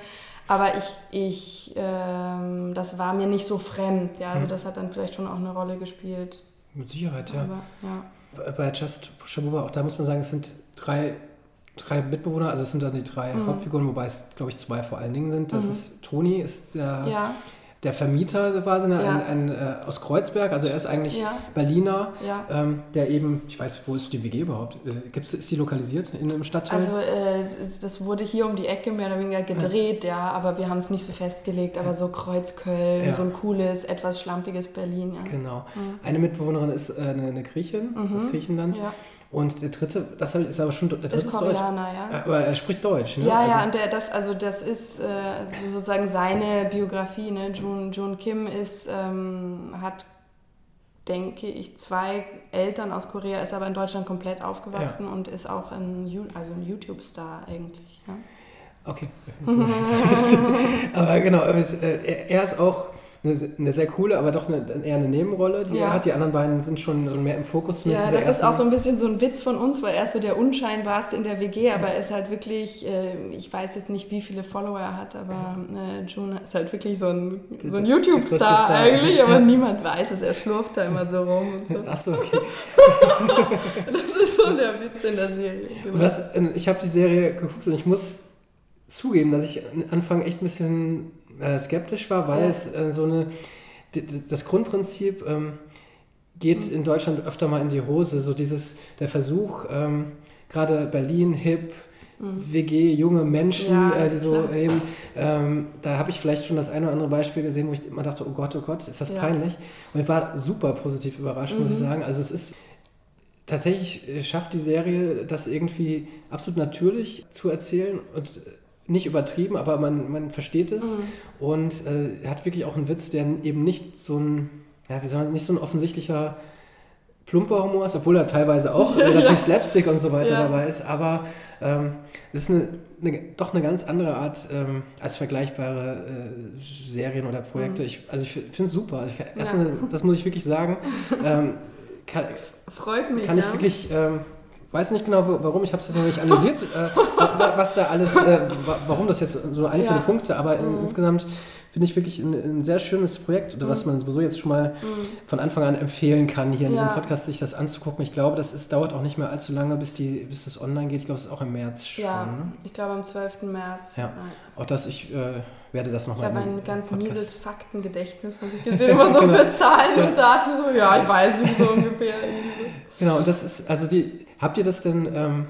Aber ich, ich ähm, das war mir nicht so fremd. Ja, also das hat dann vielleicht schon auch eine Rolle gespielt. mit Sicherheit, ja. Aber, ja. Bei Just Pusha Buba, auch da muss man sagen, es sind drei, drei Mitbewohner, also es sind dann die drei Mhm. Hauptfiguren, wobei es, glaube ich, zwei vor allen Dingen sind. Das ist Toni, ist der, Ja, der Vermieter quasi, ne? Ja. ein, ein, äh, aus Kreuzberg, also er ist eigentlich Ja. Berliner, ja. ähm, der eben, ich weiß, wo ist die WG überhaupt? Äh, Gibt's, ist die lokalisiert in einem Stadtteil? Also äh, das wurde hier um die Ecke mehr oder weniger gedreht, ja, aber wir haben es nicht so festgelegt, aber so Kreuzköln, so ein cooles, etwas schlampiges Berlin. Genau. Eine Mitbewohnerin ist äh, eine, eine Griechin aus Griechenland. Ja. Und der dritte, das ist aber schon, der dritte Ist ist Deutsch. Koreaner, ja. Aber er spricht Deutsch, ne? Ja, also, ja, und der, das, also das ist äh, sozusagen seine Biografie. Ne? Jun, Jun Kim ist, ähm, hat, denke ich, zwei Eltern aus Korea, ist aber in Deutschland komplett aufgewachsen und ist auch ein, also ein YouTube-Star eigentlich. Ja? Okay. aber genau, äh, er ist auch eine, eine sehr coole, aber doch eine, eher eine Nebenrolle, die Ja. er hat. Die anderen beiden sind schon so mehr im Fokus. Ja, das ist auch so ein bisschen so ein Witz von uns, weil er ist so der unscheinbarste in der WG, aber er ist halt wirklich, äh, ich weiß jetzt nicht, wie viele Follower er hat, aber äh, Jun ist halt wirklich so ein, so ein YouTube-Star Star. eigentlich, aber Ja. niemand weiß es, er schlurft da immer so rum und so. Achso, okay. Das ist so der Witz in der Serie. Das, äh, ich habe die Serie geguckt und ich muss zugeben, dass ich am Anfang echt ein bisschen äh, skeptisch war, weil Ja. es äh, so eine. Das Grundprinzip ähm, geht Mhm. in Deutschland öfter mal in die Hose. So dieses, der Versuch, ähm, gerade Berlin, hip, WG, junge Menschen, Mhm. Ja, äh, die so klar. eben, ähm, da habe ich vielleicht schon das eine oder andere Beispiel gesehen, wo ich immer dachte, oh Gott, oh Gott, ist das Ja. peinlich. Und ich war super positiv überrascht, muss ich Mhm. sagen. Also es ist tatsächlich äh, schafft die Serie das irgendwie absolut natürlich zu erzählen und äh, nicht übertrieben, aber man, man versteht es Mhm. und äh, hat wirklich auch einen Witz, der eben nicht so ein, ja, wie soll man, nicht so ein offensichtlicher plumper Humor ist, obwohl er teilweise auch äh, natürlich Slapstick und so weiter ja. dabei ist, aber ähm, es ist eine, eine, doch eine ganz andere Art ähm, als vergleichbare äh, Serien oder Projekte. Mhm. Ich, also ich finde es super. Ich, ja. eine, das muss ich wirklich sagen. Ähm, kann, Freut mich. Kann ich wirklich ähm, weiß nicht genau, warum, ich habe es jetzt noch nicht analysiert, äh, was da alles, äh, warum das jetzt so einzelne ja. Punkte, aber mhm. insgesamt finde ich wirklich ein, ein, sehr schönes Projekt, oder was mhm. man sowieso jetzt schon mal mhm. von Anfang an empfehlen kann, hier in ja. diesem Podcast sich das anzugucken. Ich glaube, das ist, dauert auch nicht mehr allzu lange, bis, die, bis das online geht. Ich glaube, es ist auch im März schon. Ja, ne? ich glaube am 12. März. Ja, auch das, ich äh, werde das nochmal. Ich habe ein ganz Podcast. mieses Faktengedächtnis, muss ich dir immer so für Zahlen ja. und Daten so, ja, ich weiß nicht so ungefähr. Genau, und das ist, also die, habt ihr das denn... Ähm,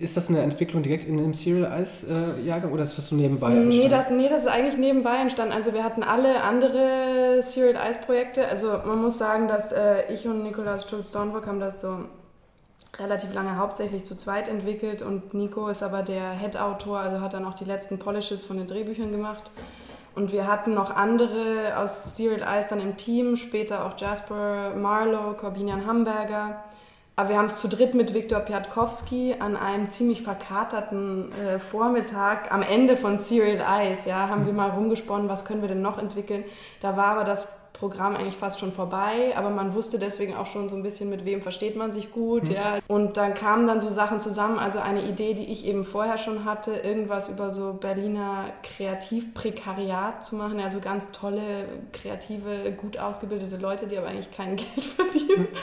ist das eine Entwicklung direkt in dem Serial Ice äh, Jahrgang oder ist das so nebenbei entstanden? Nee das, nee, das ist eigentlich nebenbei entstanden. Also wir hatten alle andere Serial Ice Projekte. Also man muss sagen, dass äh, ich und Nikolaus Schulz-Dornburg haben das so relativ lange hauptsächlich zu zweit entwickelt und Nico ist aber der Head-Autor, also hat dann auch die letzten Polishes von den Drehbüchern gemacht. Und wir hatten noch andere aus Serial Ice dann im Team, später auch Jasper Marlowe, Corbinian Hamburger. Aber wir haben es zu dritt mit Viktor Piatkowski an einem ziemlich verkaterten äh, Vormittag am Ende von Serial Eyes, ja, haben wir mal rumgesponnen, was können wir denn noch entwickeln. Da war aber das Programm eigentlich fast schon vorbei, aber man wusste deswegen auch schon so ein bisschen, mit wem versteht man sich gut, mhm. ja. Und dann kamen dann so Sachen zusammen, also eine Idee, die ich eben vorher schon hatte, irgendwas über so Berliner Kreativprekariat zu machen, also ganz tolle, kreative, gut ausgebildete Leute, die aber eigentlich kein Geld verdienen. Mhm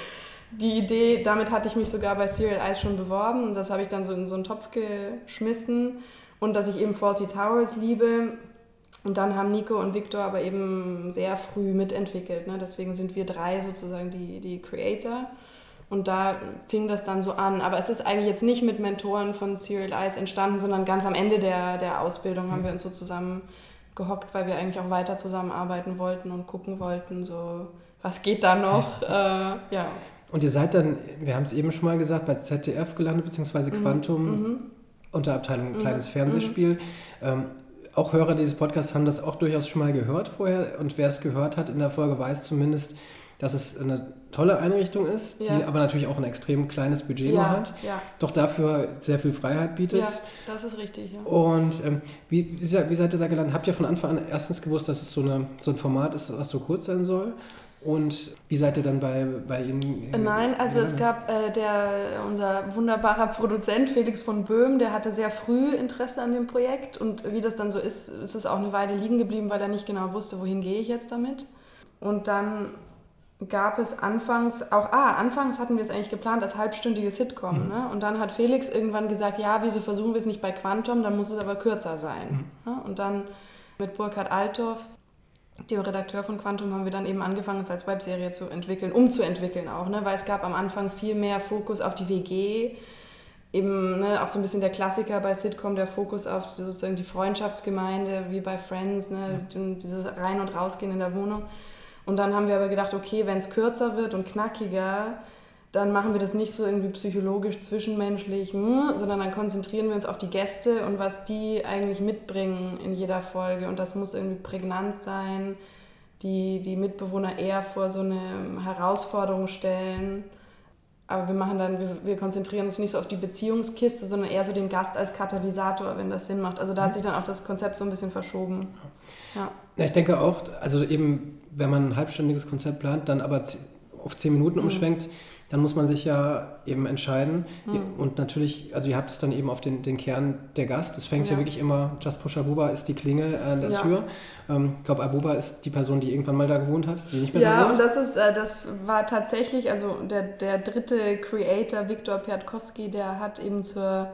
die Idee, damit hatte ich mich sogar bei Serial Eyes schon beworben und das habe ich dann so in so einen Topf geschmissen und dass ich eben Faulty Towers liebe. Und dann haben Nico und Victor aber eben sehr früh mitentwickelt. Ne? Deswegen sind wir drei sozusagen die, die Creator. Und da fing das dann so an. Aber es ist eigentlich jetzt nicht mit Mentoren von Serial Eyes entstanden, sondern ganz am Ende der, der Ausbildung haben wir uns so zusammen gehockt, weil wir eigentlich auch weiter zusammenarbeiten wollten und gucken wollten, so was geht da noch. äh, ja. Und ihr seid dann, wir haben es eben schon mal gesagt, bei ZDF gelandet, beziehungsweise mhm. Quantum, mhm. Unterabteilung mhm. kleines Fernsehspiel. Ähm, auch Hörer dieses Podcasts haben das auch durchaus schon mal gehört vorher. Und wer es gehört hat in der Folge, weiß zumindest, dass es eine tolle Einrichtung ist, ja. die aber natürlich auch ein extrem kleines Budget ja, hat, ja. doch dafür sehr viel Freiheit bietet. Ja, das ist richtig. Ja. Und ähm, wie, wie, seid ihr da gelandet? Habt ihr von Anfang an erstens gewusst, dass es so, eine, so ein Format ist, was so kurz sein soll? Und wie seid ihr dann bei, bei Ihnen? Nein, also es gab äh, der, unser wunderbarer Produzent Felix von Böhm, der hatte sehr früh Interesse an dem Projekt und wie das dann so ist, ist es auch eine Weile liegen geblieben, weil er nicht genau wusste, wohin gehe ich jetzt damit. Und dann gab es anfangs auch, ah, anfangs hatten wir es eigentlich geplant als halbstündige Sitcom. Mhm. Ne? Und dann hat Felix irgendwann gesagt, ja, wieso versuchen wir es nicht bei Quantum, dann muss es aber kürzer sein. Mhm. Ne? Und dann mit Burkhard Althoff dem Redakteur von Quantum haben wir dann eben angefangen, es als Webserie zu entwickeln, umzuentwickeln auch, ne? weil es gab am Anfang viel mehr Fokus auf die WG, eben ne, auch so ein bisschen der Klassiker bei Sitcom, der Fokus auf sozusagen die Freundschaftsgemeinde, wie bei Friends, ne? dieses Rein- und Rausgehen in der Wohnung. Und dann haben wir aber gedacht, okay, wenn es kürzer wird und knackiger, dann machen wir das nicht so irgendwie psychologisch, zwischenmenschlich, hm, sondern dann konzentrieren wir uns auf die Gäste und was die eigentlich mitbringen in jeder Folge. Und das muss irgendwie prägnant sein, die, die Mitbewohner eher vor so eine Herausforderung stellen. Aber wir machen dann, wir, wir konzentrieren uns nicht so auf die Beziehungskiste, sondern eher so den Gast als Katalysator, wenn das Sinn macht. Also da hat sich dann auch das Konzept so ein bisschen verschoben. Ja. ja ich denke auch, also eben, wenn man ein halbstündiges Konzept plant, dann aber auf zehn Minuten mhm. umschwenkt, mhm dann muss man sich ja eben entscheiden. Mhm. Und natürlich, also ihr habt es dann eben auf den, den Kern der Gast. Es fängt ja. ja wirklich immer, Just Push Abuba ist die Klingel an der ja. Tür. Ähm, ich glaube, Abuba ist die Person, die irgendwann mal da gewohnt hat, die nicht mehr Ja, und das ist, äh, das war tatsächlich, also der, der dritte Creator, Viktor Piatkowski, der hat eben zur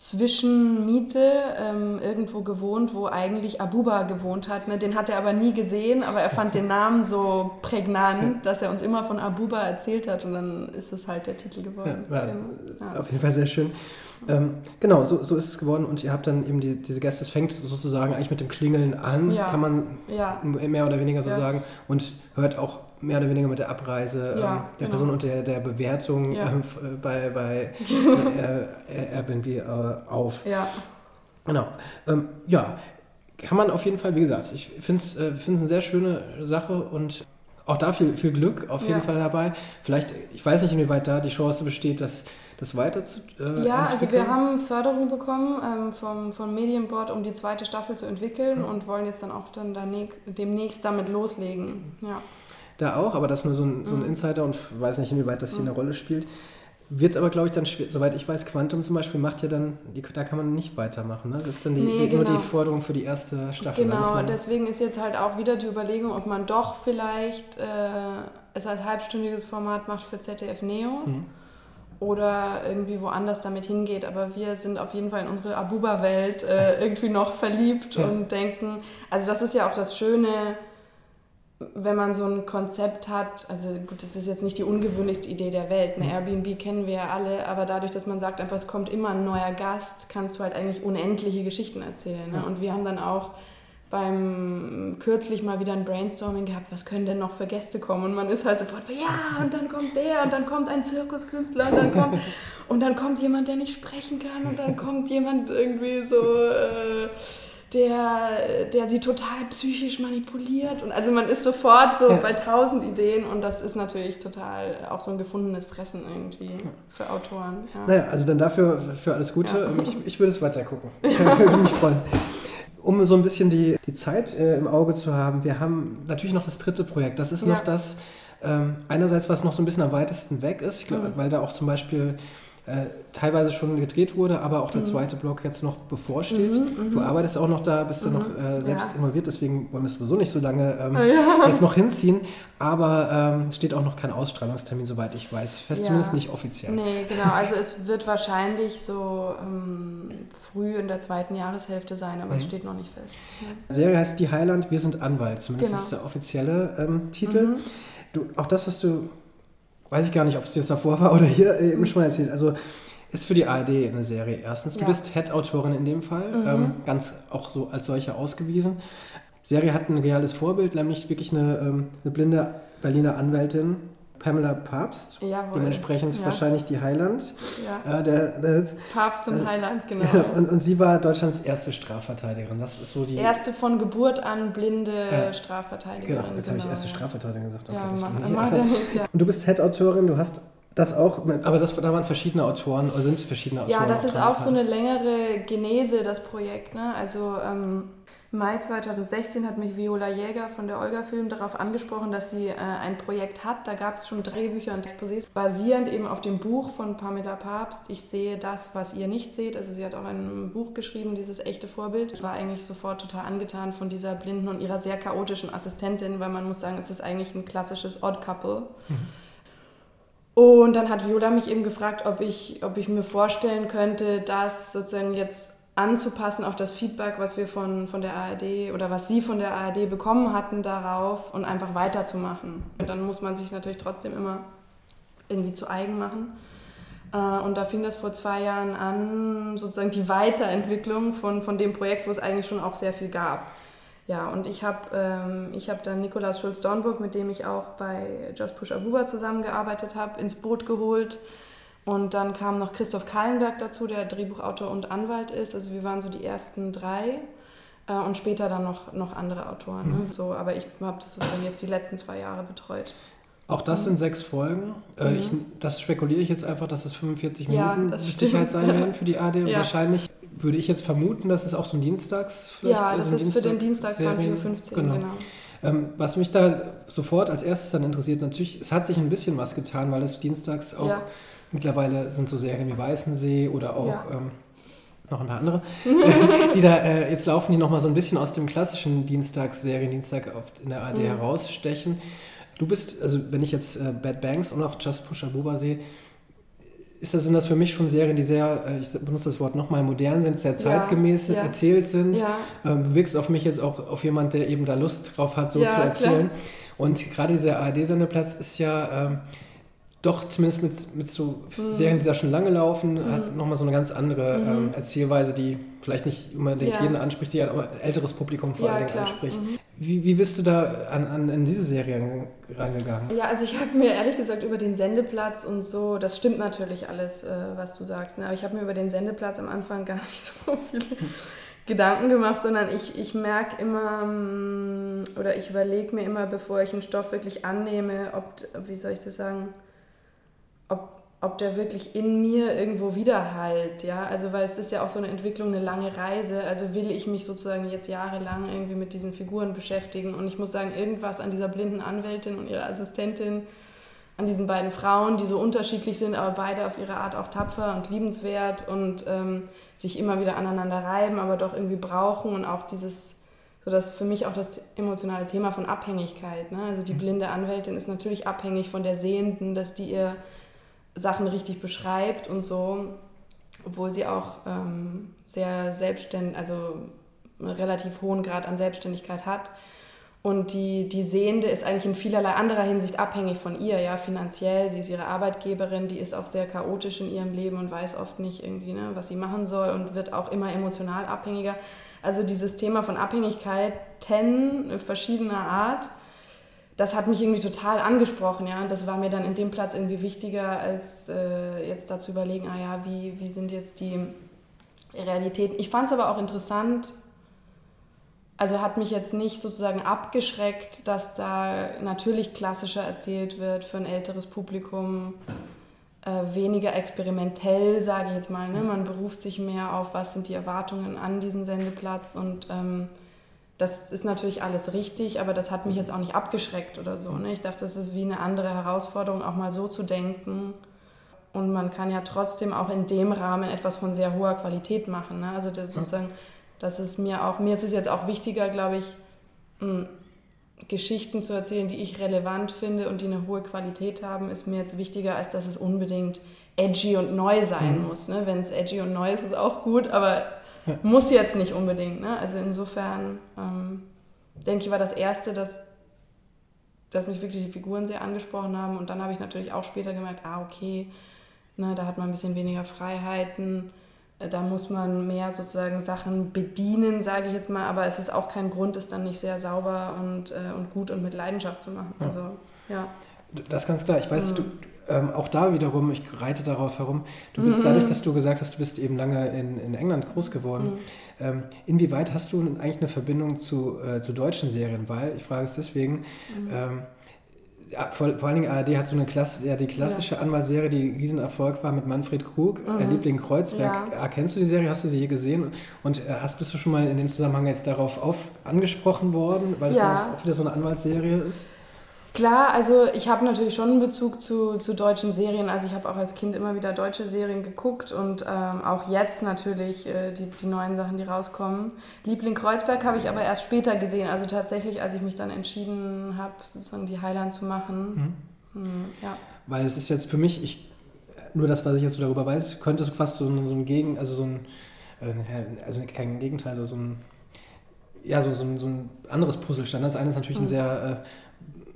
Zwischenmiete ähm, irgendwo gewohnt, wo eigentlich Abuba gewohnt hat. Ne? Den hat er aber nie gesehen, aber er fand den Namen so prägnant, dass er uns immer von Abuba erzählt hat und dann ist es halt der Titel geworden. Ja, genau. ja. Auf jeden Fall sehr schön. Ähm, genau, so, so ist es geworden und ihr habt dann eben die, diese Gäste, es fängt sozusagen eigentlich mit dem Klingeln an, ja. kann man mehr oder weniger so sagen und hört auch mehr oder weniger mit der Abreise ja, ähm, der genau. Person und der, der Bewertung ja. ähm, bei, bei äh, Airbnb äh, auf. Ja. Genau. Ähm, ja, kann man auf jeden Fall, wie gesagt, ich finde es äh, eine sehr schöne Sache und auch da viel, viel Glück auf jeden Ja. Fall dabei. Vielleicht, ich weiß nicht, inwieweit da die Chance besteht, das, das weiter zu äh, Ja, also wir haben Förderung bekommen ähm, vom, vom Medienboard, um die zweite Staffel zu entwickeln und wollen jetzt dann auch dann demnächst damit loslegen. Ja. Da auch, aber das nur so ein, so Mhm. ein Insider und weiß nicht, inwieweit das hier eine Rolle spielt. Wird aber, glaube ich, dann schwer, soweit ich weiß, Quantum zum Beispiel macht ja dann, die, da kann man nicht weitermachen. Ne? Das ist dann die, Nee, die, nur genau. die Forderung für die erste Staffel. Genau, man- deswegen ist jetzt halt auch wieder die Überlegung, ob man doch vielleicht äh, es als halbstündiges Format macht für ZDF Neo Mhm. oder irgendwie woanders damit hingeht. Aber wir sind auf jeden Fall in unsere Abuba-Welt äh, irgendwie noch verliebt Ja. und denken, also das ist ja auch das Schöne, wenn man so ein Konzept hat, also gut, das ist jetzt nicht die ungewöhnlichste Idee der Welt. Eine Airbnb kennen wir ja alle, aber dadurch, dass man sagt, einfach es kommt immer ein neuer Gast, kannst du halt eigentlich unendliche Geschichten erzählen. Ne? Und wir haben dann auch beim kürzlich mal wieder ein Brainstorming gehabt, was können denn noch für Gäste kommen? Und man ist halt sofort, ja, und dann kommt der und dann kommt ein Zirkuskünstler und dann kommt, und dann kommt jemand, der nicht sprechen kann und dann kommt jemand irgendwie so, äh, der, der sie total psychisch manipuliert. Und also man ist sofort so Ja. bei tausend Ideen und das ist natürlich total auch so ein gefundenes Fressen irgendwie für Autoren. Ja. Naja, also dann dafür für alles Gute. Ja. Ich, ich würde es weiter gucken. Ich würde mich freuen. Um so ein bisschen die, die Zeit äh, im Auge zu haben, wir haben natürlich noch das dritte Projekt. Das ist noch das, ähm, einerseits, was noch so ein bisschen am weitesten weg ist, glaub, Mhm. weil da auch zum Beispiel äh, teilweise schon gedreht wurde, aber auch der Mhm. zweite Block jetzt noch bevorsteht. Mhm, Du arbeitest auch noch da, bist du Mhm. noch äh, selbst Ja. involviert, deswegen wollen wir es sowieso nicht so lange ähm, Ja. jetzt noch hinziehen. Aber ähm, es steht auch noch kein Ausstrahlungstermin, soweit ich weiß. Fest Ja. zumindest nicht offiziell. Nee, genau. Also es wird wahrscheinlich so ähm, früh in der zweiten Jahreshälfte sein, aber es Mhm. steht noch nicht fest. Die Serie heißt Die Heiland, wir sind Anwalt. Zumindest Genau. ist der offizielle ähm, Titel. Mhm. Du, auch das hast du, weiß ich gar nicht, ob es jetzt davor war oder hier äh, eben schon mal erzählt. Also ist für die ARD eine Serie erstens. Du Ja. bist Head-Autorin in dem Fall, Mhm. ähm, ganz auch so als solche ausgewiesen. Serie hat ein reales Vorbild, nämlich wirklich eine, ähm, eine blinde Berliner Anwältin, Pamela Papst. Jawohl. Dementsprechend Ja. wahrscheinlich die Heiland. Ja. Äh, der, der, Papst und Heiland, genau. und, und sie war Deutschlands erste Strafverteidigerin. Das ist so die. Erste von Geburt an blinde Ja. Strafverteidigerin. Genau, jetzt habe ich erste. Strafverteidigerin gesagt. Okay, Ja, das mach, mach ja. Und du bist Head-Autorin, du hast das auch, aber das, da waren verschiedene Autoren, oder sind verschiedene Autoren. Ja, das ist auch so eine längere Genese, das Projekt. Ne? Also ähm, Mai 2016 hat mich Viola Jäger von der Olga Film darauf angesprochen, dass sie äh, ein Projekt hat. Da gab es schon Drehbücher und Exposés, basierend eben auf dem Buch von Pamela Papst. Ich sehe das, was ihr nicht seht. Also sie hat auch ein Buch geschrieben, dieses echte Vorbild. Ich war eigentlich sofort total angetan von dieser Blinden und ihrer sehr chaotischen Assistentin, weil man muss sagen, es ist eigentlich ein klassisches Odd Couple. Und dann hat Viola mich eben gefragt, ob ich, ob ich mir vorstellen könnte, das sozusagen jetzt anzupassen auf das Feedback, was wir von, von der ARD oder was sie von der ARD bekommen hatten darauf und einfach weiterzumachen. Und dann muss man sich natürlich trotzdem immer irgendwie zu eigen machen. Äh, Und da fing das vor zwei Jahren an, sozusagen die Weiterentwicklung von, von dem Projekt, wo es eigentlich schon auch sehr viel gab. Ja, und ich habe ähm, ich hab dann Nikolaus Schulz-Dornburg, mit dem ich auch bei Just Push Abuba zusammengearbeitet habe, ins Boot geholt. Und dann kam noch Christoph Kahlenberg dazu, der Drehbuchautor und Anwalt ist. Also wir waren so die ersten drei äh, und später dann noch, noch andere Autoren. Ne? So, aber ich habe das sozusagen jetzt die letzten zwei Jahre betreut. Auch das sind sechs Folgen. Äh, ich, das spekuliere ich jetzt einfach, dass es 45 Mhm. Ja, Minuten das. Sicherheit sein werden für die. Und Ja. wahrscheinlich würde ich jetzt vermuten, dass es auch so ein Dienstags vielleicht Ja, das ist für den Dienstag Serien- 20.15 Uhr, Genau. genau. Ähm, was mich da sofort als erstes dann interessiert, natürlich, es hat sich ein bisschen was getan, weil es dienstags auch Ja. mittlerweile sind so Serien wie Weißensee oder auch Ja. ähm, noch ein paar andere, die da äh, jetzt laufen, die nochmal so ein bisschen aus dem klassischen Dienstags, Seriendienstag auf, in der ARD Mhm. herausstechen. Du bist, also wenn ich jetzt äh, Bad Banks und auch Just Push Abuba sehe, ist das, sind das für mich schon Serien, die sehr, äh, ich benutze das Wort nochmal, modern sind, sehr Ja, zeitgemäß ja. erzählt sind. Ja, Ähm, wirkst auf mich jetzt auch auf jemand, der eben da Lust drauf hat, so Ja, zu klar. erzählen. Und gerade dieser ARD-Sendeplatz ist ja ähm, doch zumindest mit, mit so Mhm. Serien, die da schon lange laufen, hat nochmal so eine ganz andere Mhm. ähm, Erzählweise, die vielleicht nicht unbedingt Ja. jeden anspricht, die aber ein älteres Publikum vor Ja, allen Dingen klar. anspricht. Mhm. Wie, wie bist du da an, an, an diese Serie rangegangen? Ja, also ich habe mir ehrlich gesagt über den Sendeplatz und so, das stimmt natürlich alles, äh, was du sagst, ne? aber ich habe mir über den Sendeplatz am Anfang gar nicht so viele Gedanken gemacht, sondern ich, ich merke immer mm, oder ich überlege mir immer, bevor ich einen Stoff wirklich annehme, ob, wie soll ich das sagen, ob, ob der wirklich in mir irgendwo widerhallt, ja, also weil es ist ja auch so eine Entwicklung, eine lange Reise, also will ich mich sozusagen jetzt jahrelang irgendwie mit diesen Figuren beschäftigen und ich muss sagen, irgendwas an dieser blinden Anwältin und ihrer Assistentin, an diesen beiden Frauen, die so unterschiedlich sind, aber beide auf ihre Art auch tapfer und liebenswert und ähm, sich immer wieder aneinander reiben, aber doch irgendwie brauchen und auch dieses, so das für mich auch das emotionale Thema von Abhängigkeit. Ne? Also die mhm. blinde Anwältin ist natürlich abhängig von der Sehenden, dass die ihr Sachen richtig beschreibt und so, obwohl sie auch ähm, sehr selbstständig, also einen relativ hohen Grad an Selbstständigkeit hat. Und die, die Sehende ist eigentlich in vielerlei anderer Hinsicht abhängig von ihr, ja, finanziell. Sie ist ihre Arbeitgeberin, die ist auch sehr chaotisch in ihrem Leben und weiß oft nicht irgendwie, ne, was sie machen soll und wird auch immer emotional abhängiger. Also dieses Thema von Abhängigkeiten verschiedener Art, das hat mich irgendwie total angesprochen, ja. Und das war mir dann in dem Platz irgendwie wichtiger, als äh, jetzt da zu überlegen, ah ja, wie, wie sind jetzt die Realitäten. Ich fand es aber auch interessant, also hat mich jetzt nicht sozusagen abgeschreckt, dass da natürlich klassischer erzählt wird für ein älteres Publikum, äh, weniger experimentell, sage ich jetzt mal. Ne? Man beruft sich mehr auf, was sind die Erwartungen an diesen Sendeplatz und ähm, das ist natürlich alles richtig, aber das hat mich jetzt auch nicht abgeschreckt oder so. Ne? Ich dachte, das ist wie eine andere Herausforderung, auch mal so zu denken. Und man kann ja trotzdem auch in dem Rahmen etwas von sehr hoher Qualität machen. Ne? Also sozusagen dass es mir auch, mir ist es jetzt auch wichtiger, glaube ich, hm, Geschichten zu erzählen, die ich relevant finde und die eine hohe Qualität haben, ist mir jetzt wichtiger, als dass es unbedingt edgy und neu sein mhm. muss. Ne? Wenn es edgy und neu ist, ist auch gut, aber ja. muss jetzt nicht unbedingt. Ne? Also insofern ähm, denke ich, war das Erste, dass, dass mich wirklich die Figuren sehr angesprochen haben. Und dann habe ich natürlich auch später gemerkt, ah, okay, ne, da hat man ein bisschen weniger Freiheiten da muss man mehr sozusagen Sachen bedienen, sage ich jetzt mal, aber es ist auch kein Grund, es dann nicht sehr sauber und, äh, und gut und mit Leidenschaft zu machen. Ja. Also, ja. Das ist ganz klar. Ich weiß, mhm. du, ähm, auch da wiederum, ich reite darauf herum, du bist mhm. dadurch, dass du gesagt hast, du bist eben lange in, in England groß geworden. Mhm. Ähm, inwieweit hast du eigentlich eine Verbindung zu, äh, zu deutschen Serien? Weil, ich frage es deswegen, mhm. ähm, vor, vor allen Dingen ARD hat so eine Klasse, ja, die klassische ja. Anwaltsserie, die Riesenerfolg war mit Manfred Krug, mhm. der Liebling Kreuzberg. Ja. Kennst du die Serie? Hast du sie je gesehen? Und äh, hast, bist du schon mal in dem Zusammenhang jetzt darauf auf, angesprochen worden, weil es ja. auch wieder so eine Anwaltsserie ist? Klar, also ich habe natürlich schon einen Bezug zu, zu deutschen Serien. Also ich habe auch als Kind immer wieder deutsche Serien geguckt und ähm, auch jetzt natürlich äh, die, die neuen Sachen, die rauskommen. Liebling Kreuzberg habe ich aber erst später gesehen. Also tatsächlich, als ich mich dann entschieden habe, sozusagen die Highland zu machen. Mhm. Mhm, ja. Weil es ist jetzt für mich, ich, nur das, was ich jetzt so darüber weiß, könnte es fast so ein, so ein Gegen, also so ein, äh, also kein Gegenteil, also so ein ja, so, so, so ein anderes Puzzlestein. Das eine ist natürlich ein mhm. sehr äh,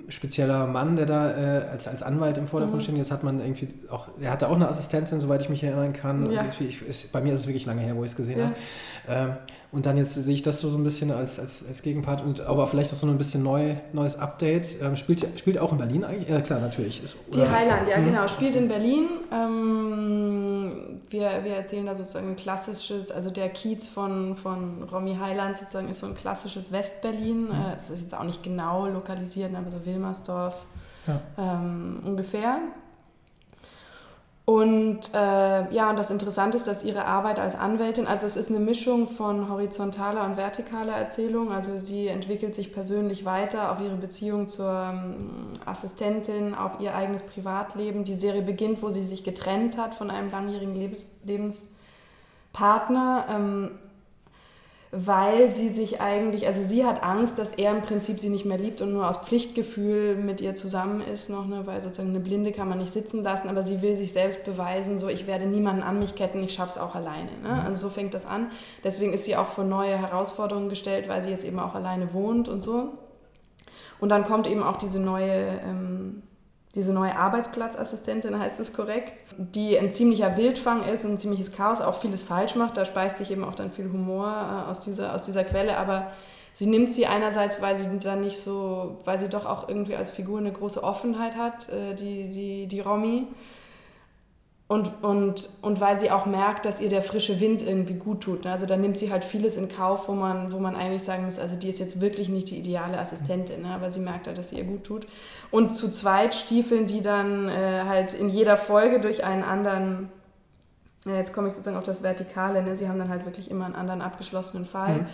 spezieller Mann, der da äh, als, als Anwalt im Vordergrund mhm. steht. Jetzt hat man irgendwie auch, er hatte auch eine Assistentin, soweit ich mich erinnern kann. Ja. Ich, ich, bei mir ist es wirklich lange her, wo ich es gesehen ja. habe. Ähm, und dann jetzt sehe ich das so, so ein bisschen als, als, als Gegenpart und aber vielleicht auch so ein bisschen neu, neues Update. Ähm, spielt, spielt auch in Berlin eigentlich? Ja, klar, natürlich. Ist, Die Highland, ja, mhm. genau. Spielt in Berlin. Ähm, wir, wir erzählen da sozusagen ein klassisches, also der Kiez von, von Romy Highland sozusagen ist so ein klassisches Westberlin. Mhm. Äh, es ist jetzt auch nicht genau lokalisiert, aber so Wilmersdorf ja. ähm, ungefähr. Und äh, ja, und das Interessante ist, dass ihre Arbeit als Anwältin, also es ist eine Mischung von horizontaler und vertikaler Erzählung. Also sie entwickelt sich persönlich weiter, auch ihre Beziehung zur ähm, Assistentin, auch ihr eigenes Privatleben. Die Serie beginnt, wo sie sich getrennt hat von einem langjährigen Lebens Lebenspartner. Ähm, weil sie sich eigentlich, also sie hat Angst, dass er im Prinzip sie nicht mehr liebt und nur aus Pflichtgefühl mit ihr zusammen ist noch, ne? weil sozusagen eine Blinde kann man nicht sitzen lassen, aber sie will sich selbst beweisen, so ich werde niemanden an mich ketten, ich schaffe es auch alleine. Ne? Mhm. Also so fängt das an. Deswegen ist sie auch vor neue Herausforderungen gestellt, weil sie jetzt eben auch alleine wohnt und so. Und dann kommt eben auch diese neue ähm, diese neue Arbeitsplatzassistentin, heißt es korrekt, die ein ziemlicher Wildfang ist und ein ziemliches Chaos, auch vieles falsch macht. Da speist sich eben auch dann viel Humor äh, aus, dieser, aus dieser Quelle, aber sie nimmt sie einerseits, weil sie dann nicht so, weil sie doch auch irgendwie als Figur eine große Offenheit hat, äh, die, die, die Romy. Und, und, und weil sie auch merkt, dass ihr der frische Wind irgendwie gut tut. Ne? Also da nimmt sie halt vieles in Kauf, wo man, wo man eigentlich sagen muss, also die ist jetzt wirklich nicht die ideale Assistentin, ne? aber sie merkt halt, dass sie ihr gut tut. Und zu zweit stiefeln die dann äh, halt in jeder Folge durch einen anderen, ja, jetzt komme ich sozusagen auf das Vertikale, ne? sie haben dann halt wirklich immer einen anderen abgeschlossenen Fall. Mhm.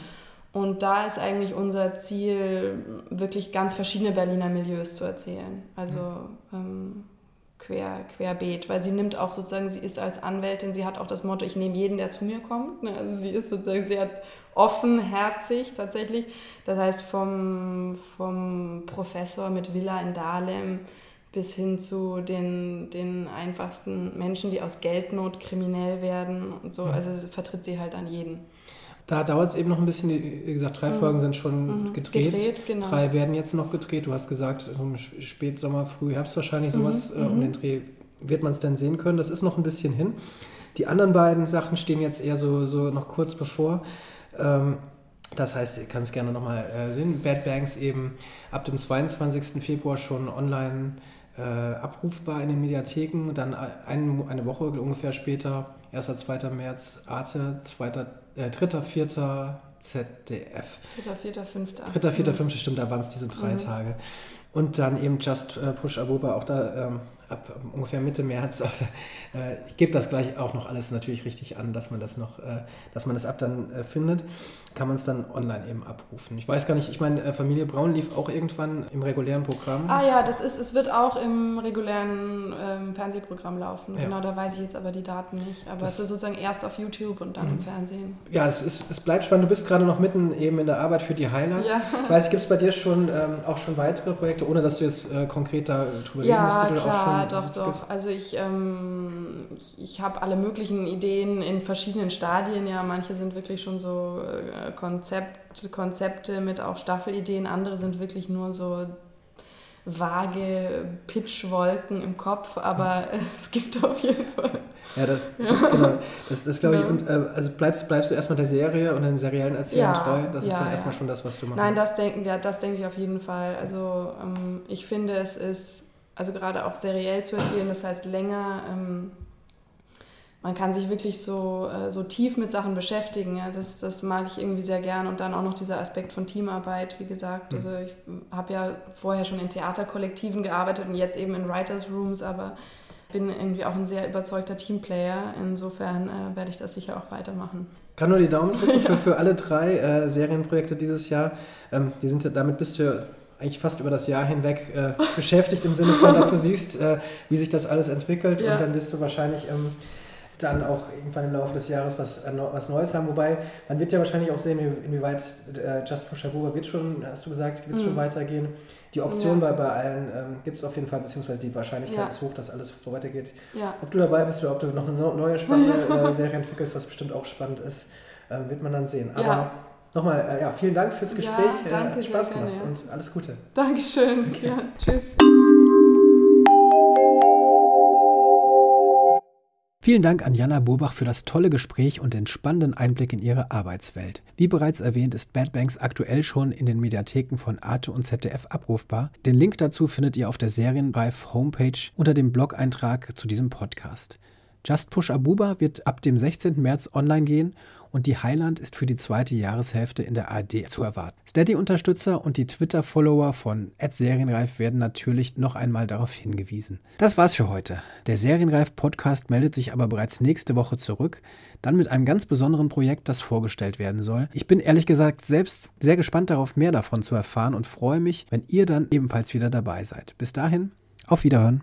Und da ist eigentlich unser Ziel, wirklich ganz verschiedene Berliner Milieus zu erzählen. Also ähm, quer, querbeet, weil sie nimmt auch sozusagen, sie ist als Anwältin, sie hat auch das Motto, ich nehme jeden, der zu mir kommt. Ne? Also sie ist sozusagen sehr offenherzig tatsächlich. Das heißt, vom, vom Professor mit Villa in Dahlem bis hin zu den, den einfachsten Menschen, die aus Geldnot kriminell werden und so. Mhm. Also vertritt sie halt an jeden. Da dauert es eben noch ein bisschen. Wie gesagt, drei mhm. Folgen sind schon mhm. gedreht. gedreht genau. Drei werden jetzt noch gedreht. Du hast gesagt, im Spätsommer, Frühherbst wahrscheinlich sowas. Mhm. Äh, um mhm. den Dreh wird man es dann sehen können. Das ist noch ein bisschen hin. Die anderen beiden Sachen stehen jetzt eher so, so noch kurz bevor. Ähm, das heißt, ihr könnt es gerne nochmal äh, sehen. Bad Banks eben ab dem 22. Februar schon online äh, abrufbar in den Mediatheken. Dann ein, eine Woche ungefähr später, 1. 2. März, Arte, 2 äh, 3., 4. ZDF. 3., 4., 5. 3., 4., 5. stimmt, da waren es diese drei mhm. Tage. Und dann eben Just äh, Push Abuba, auch da ähm, ab ungefähr Mitte März. Äh, ich gebe das gleich auch noch alles natürlich richtig an, dass man das noch, äh, dass man das ab dann äh, findet kann man es dann online eben abrufen. Ich weiß gar nicht, ich meine, äh, Familie Braun lief auch irgendwann im regulären Programm. Ah ja, das ist, es wird auch im regulären ähm, Fernsehprogramm laufen. Ja. Genau, da weiß ich jetzt aber die Daten nicht. Aber das es ist sozusagen erst auf YouTube und dann mhm. im Fernsehen. Ja, es, ist, es bleibt spannend. Du bist gerade noch mitten eben in der Arbeit für die Highlight. Ja. Ich weiß, gibt es bei dir schon ähm, auch schon weitere Projekte, ohne dass du jetzt äh, konkreter drüber ja, reden musst? Ja, klar, doch, doch. Also ich, ähm, ich, ich habe alle möglichen Ideen in verschiedenen Stadien. Ja, manche sind wirklich schon so... Äh, Konzept, Konzepte mit auch Staffelideen, andere sind wirklich nur so vage Pitchwolken im Kopf, aber es gibt auf jeden Fall. Ja, das, ja. Genau, das, das glaube ich. Und, äh, also bleibst, bleibst du erstmal der Serie und den seriellen Erzählern ja, treu? Das ja, ist dann ja. erstmal schon das, was du machst. Nein, das denke ja, das denk ich auf jeden Fall. Also ähm, ich finde, es ist, also gerade auch seriell zu erzählen, das heißt länger. Ähm, man kann sich wirklich so, äh, so tief mit Sachen beschäftigen. Ja? Das, das mag ich irgendwie sehr gern. Und dann auch noch dieser Aspekt von Teamarbeit, wie gesagt. Mhm. Also ich habe ja vorher schon in Theaterkollektiven gearbeitet und jetzt eben in Writers Rooms, aber bin irgendwie auch ein sehr überzeugter Teamplayer. Insofern äh, werde ich das sicher auch weitermachen. Kann nur die Daumen drücken für, für alle drei äh, Serienprojekte dieses Jahr. Ähm, die sind, damit bist du eigentlich fast über das Jahr hinweg äh, beschäftigt im Sinne von, dass du siehst, äh, wie sich das alles entwickelt ja. und dann bist du wahrscheinlich ähm, dann auch irgendwann im Laufe des Jahres was, äh, was Neues haben. Wobei, man wird ja wahrscheinlich auch sehen, inwieweit äh, Just Push Abuba wird schon, hast du gesagt, wird es mhm. schon weitergehen. Die Option ja. bei, bei allen ähm, gibt es auf jeden Fall, beziehungsweise die Wahrscheinlichkeit ja. ist hoch, dass alles so weitergeht. Ja. Ob du dabei bist oder ob du noch eine neue spannende äh, Serie entwickelst, was bestimmt auch spannend ist, äh, wird man dann sehen. Aber nochmal, äh, ja, vielen Dank fürs Gespräch. danke, Hat Spaß gemacht und alles Gute. Dankeschön. Okay. Ja, tschüss. Vielen Dank an Jana Burbach für das tolle Gespräch und den spannenden Einblick in ihre Arbeitswelt. Wie bereits erwähnt, ist Bad Banks aktuell schon in den Mediatheken von Arte und ZDF abrufbar. Den Link dazu findet ihr auf der Serienreif Homepage unter dem Blog-Eintrag zu diesem Podcast. Just Push Abuba wird ab dem 16. März online gehen und die Highland ist für die zweite Jahreshälfte in der ARD zu erwarten. Steady-Unterstützer und die Twitter-Follower von Serienreif werden natürlich noch einmal darauf hingewiesen. Das war's für heute. Der Serienreif-Podcast meldet sich aber bereits nächste Woche zurück, dann mit einem ganz besonderen Projekt, das vorgestellt werden soll. Ich bin ehrlich gesagt selbst sehr gespannt darauf, mehr davon zu erfahren und freue mich, wenn ihr dann ebenfalls wieder dabei seid. Bis dahin, auf Wiederhören.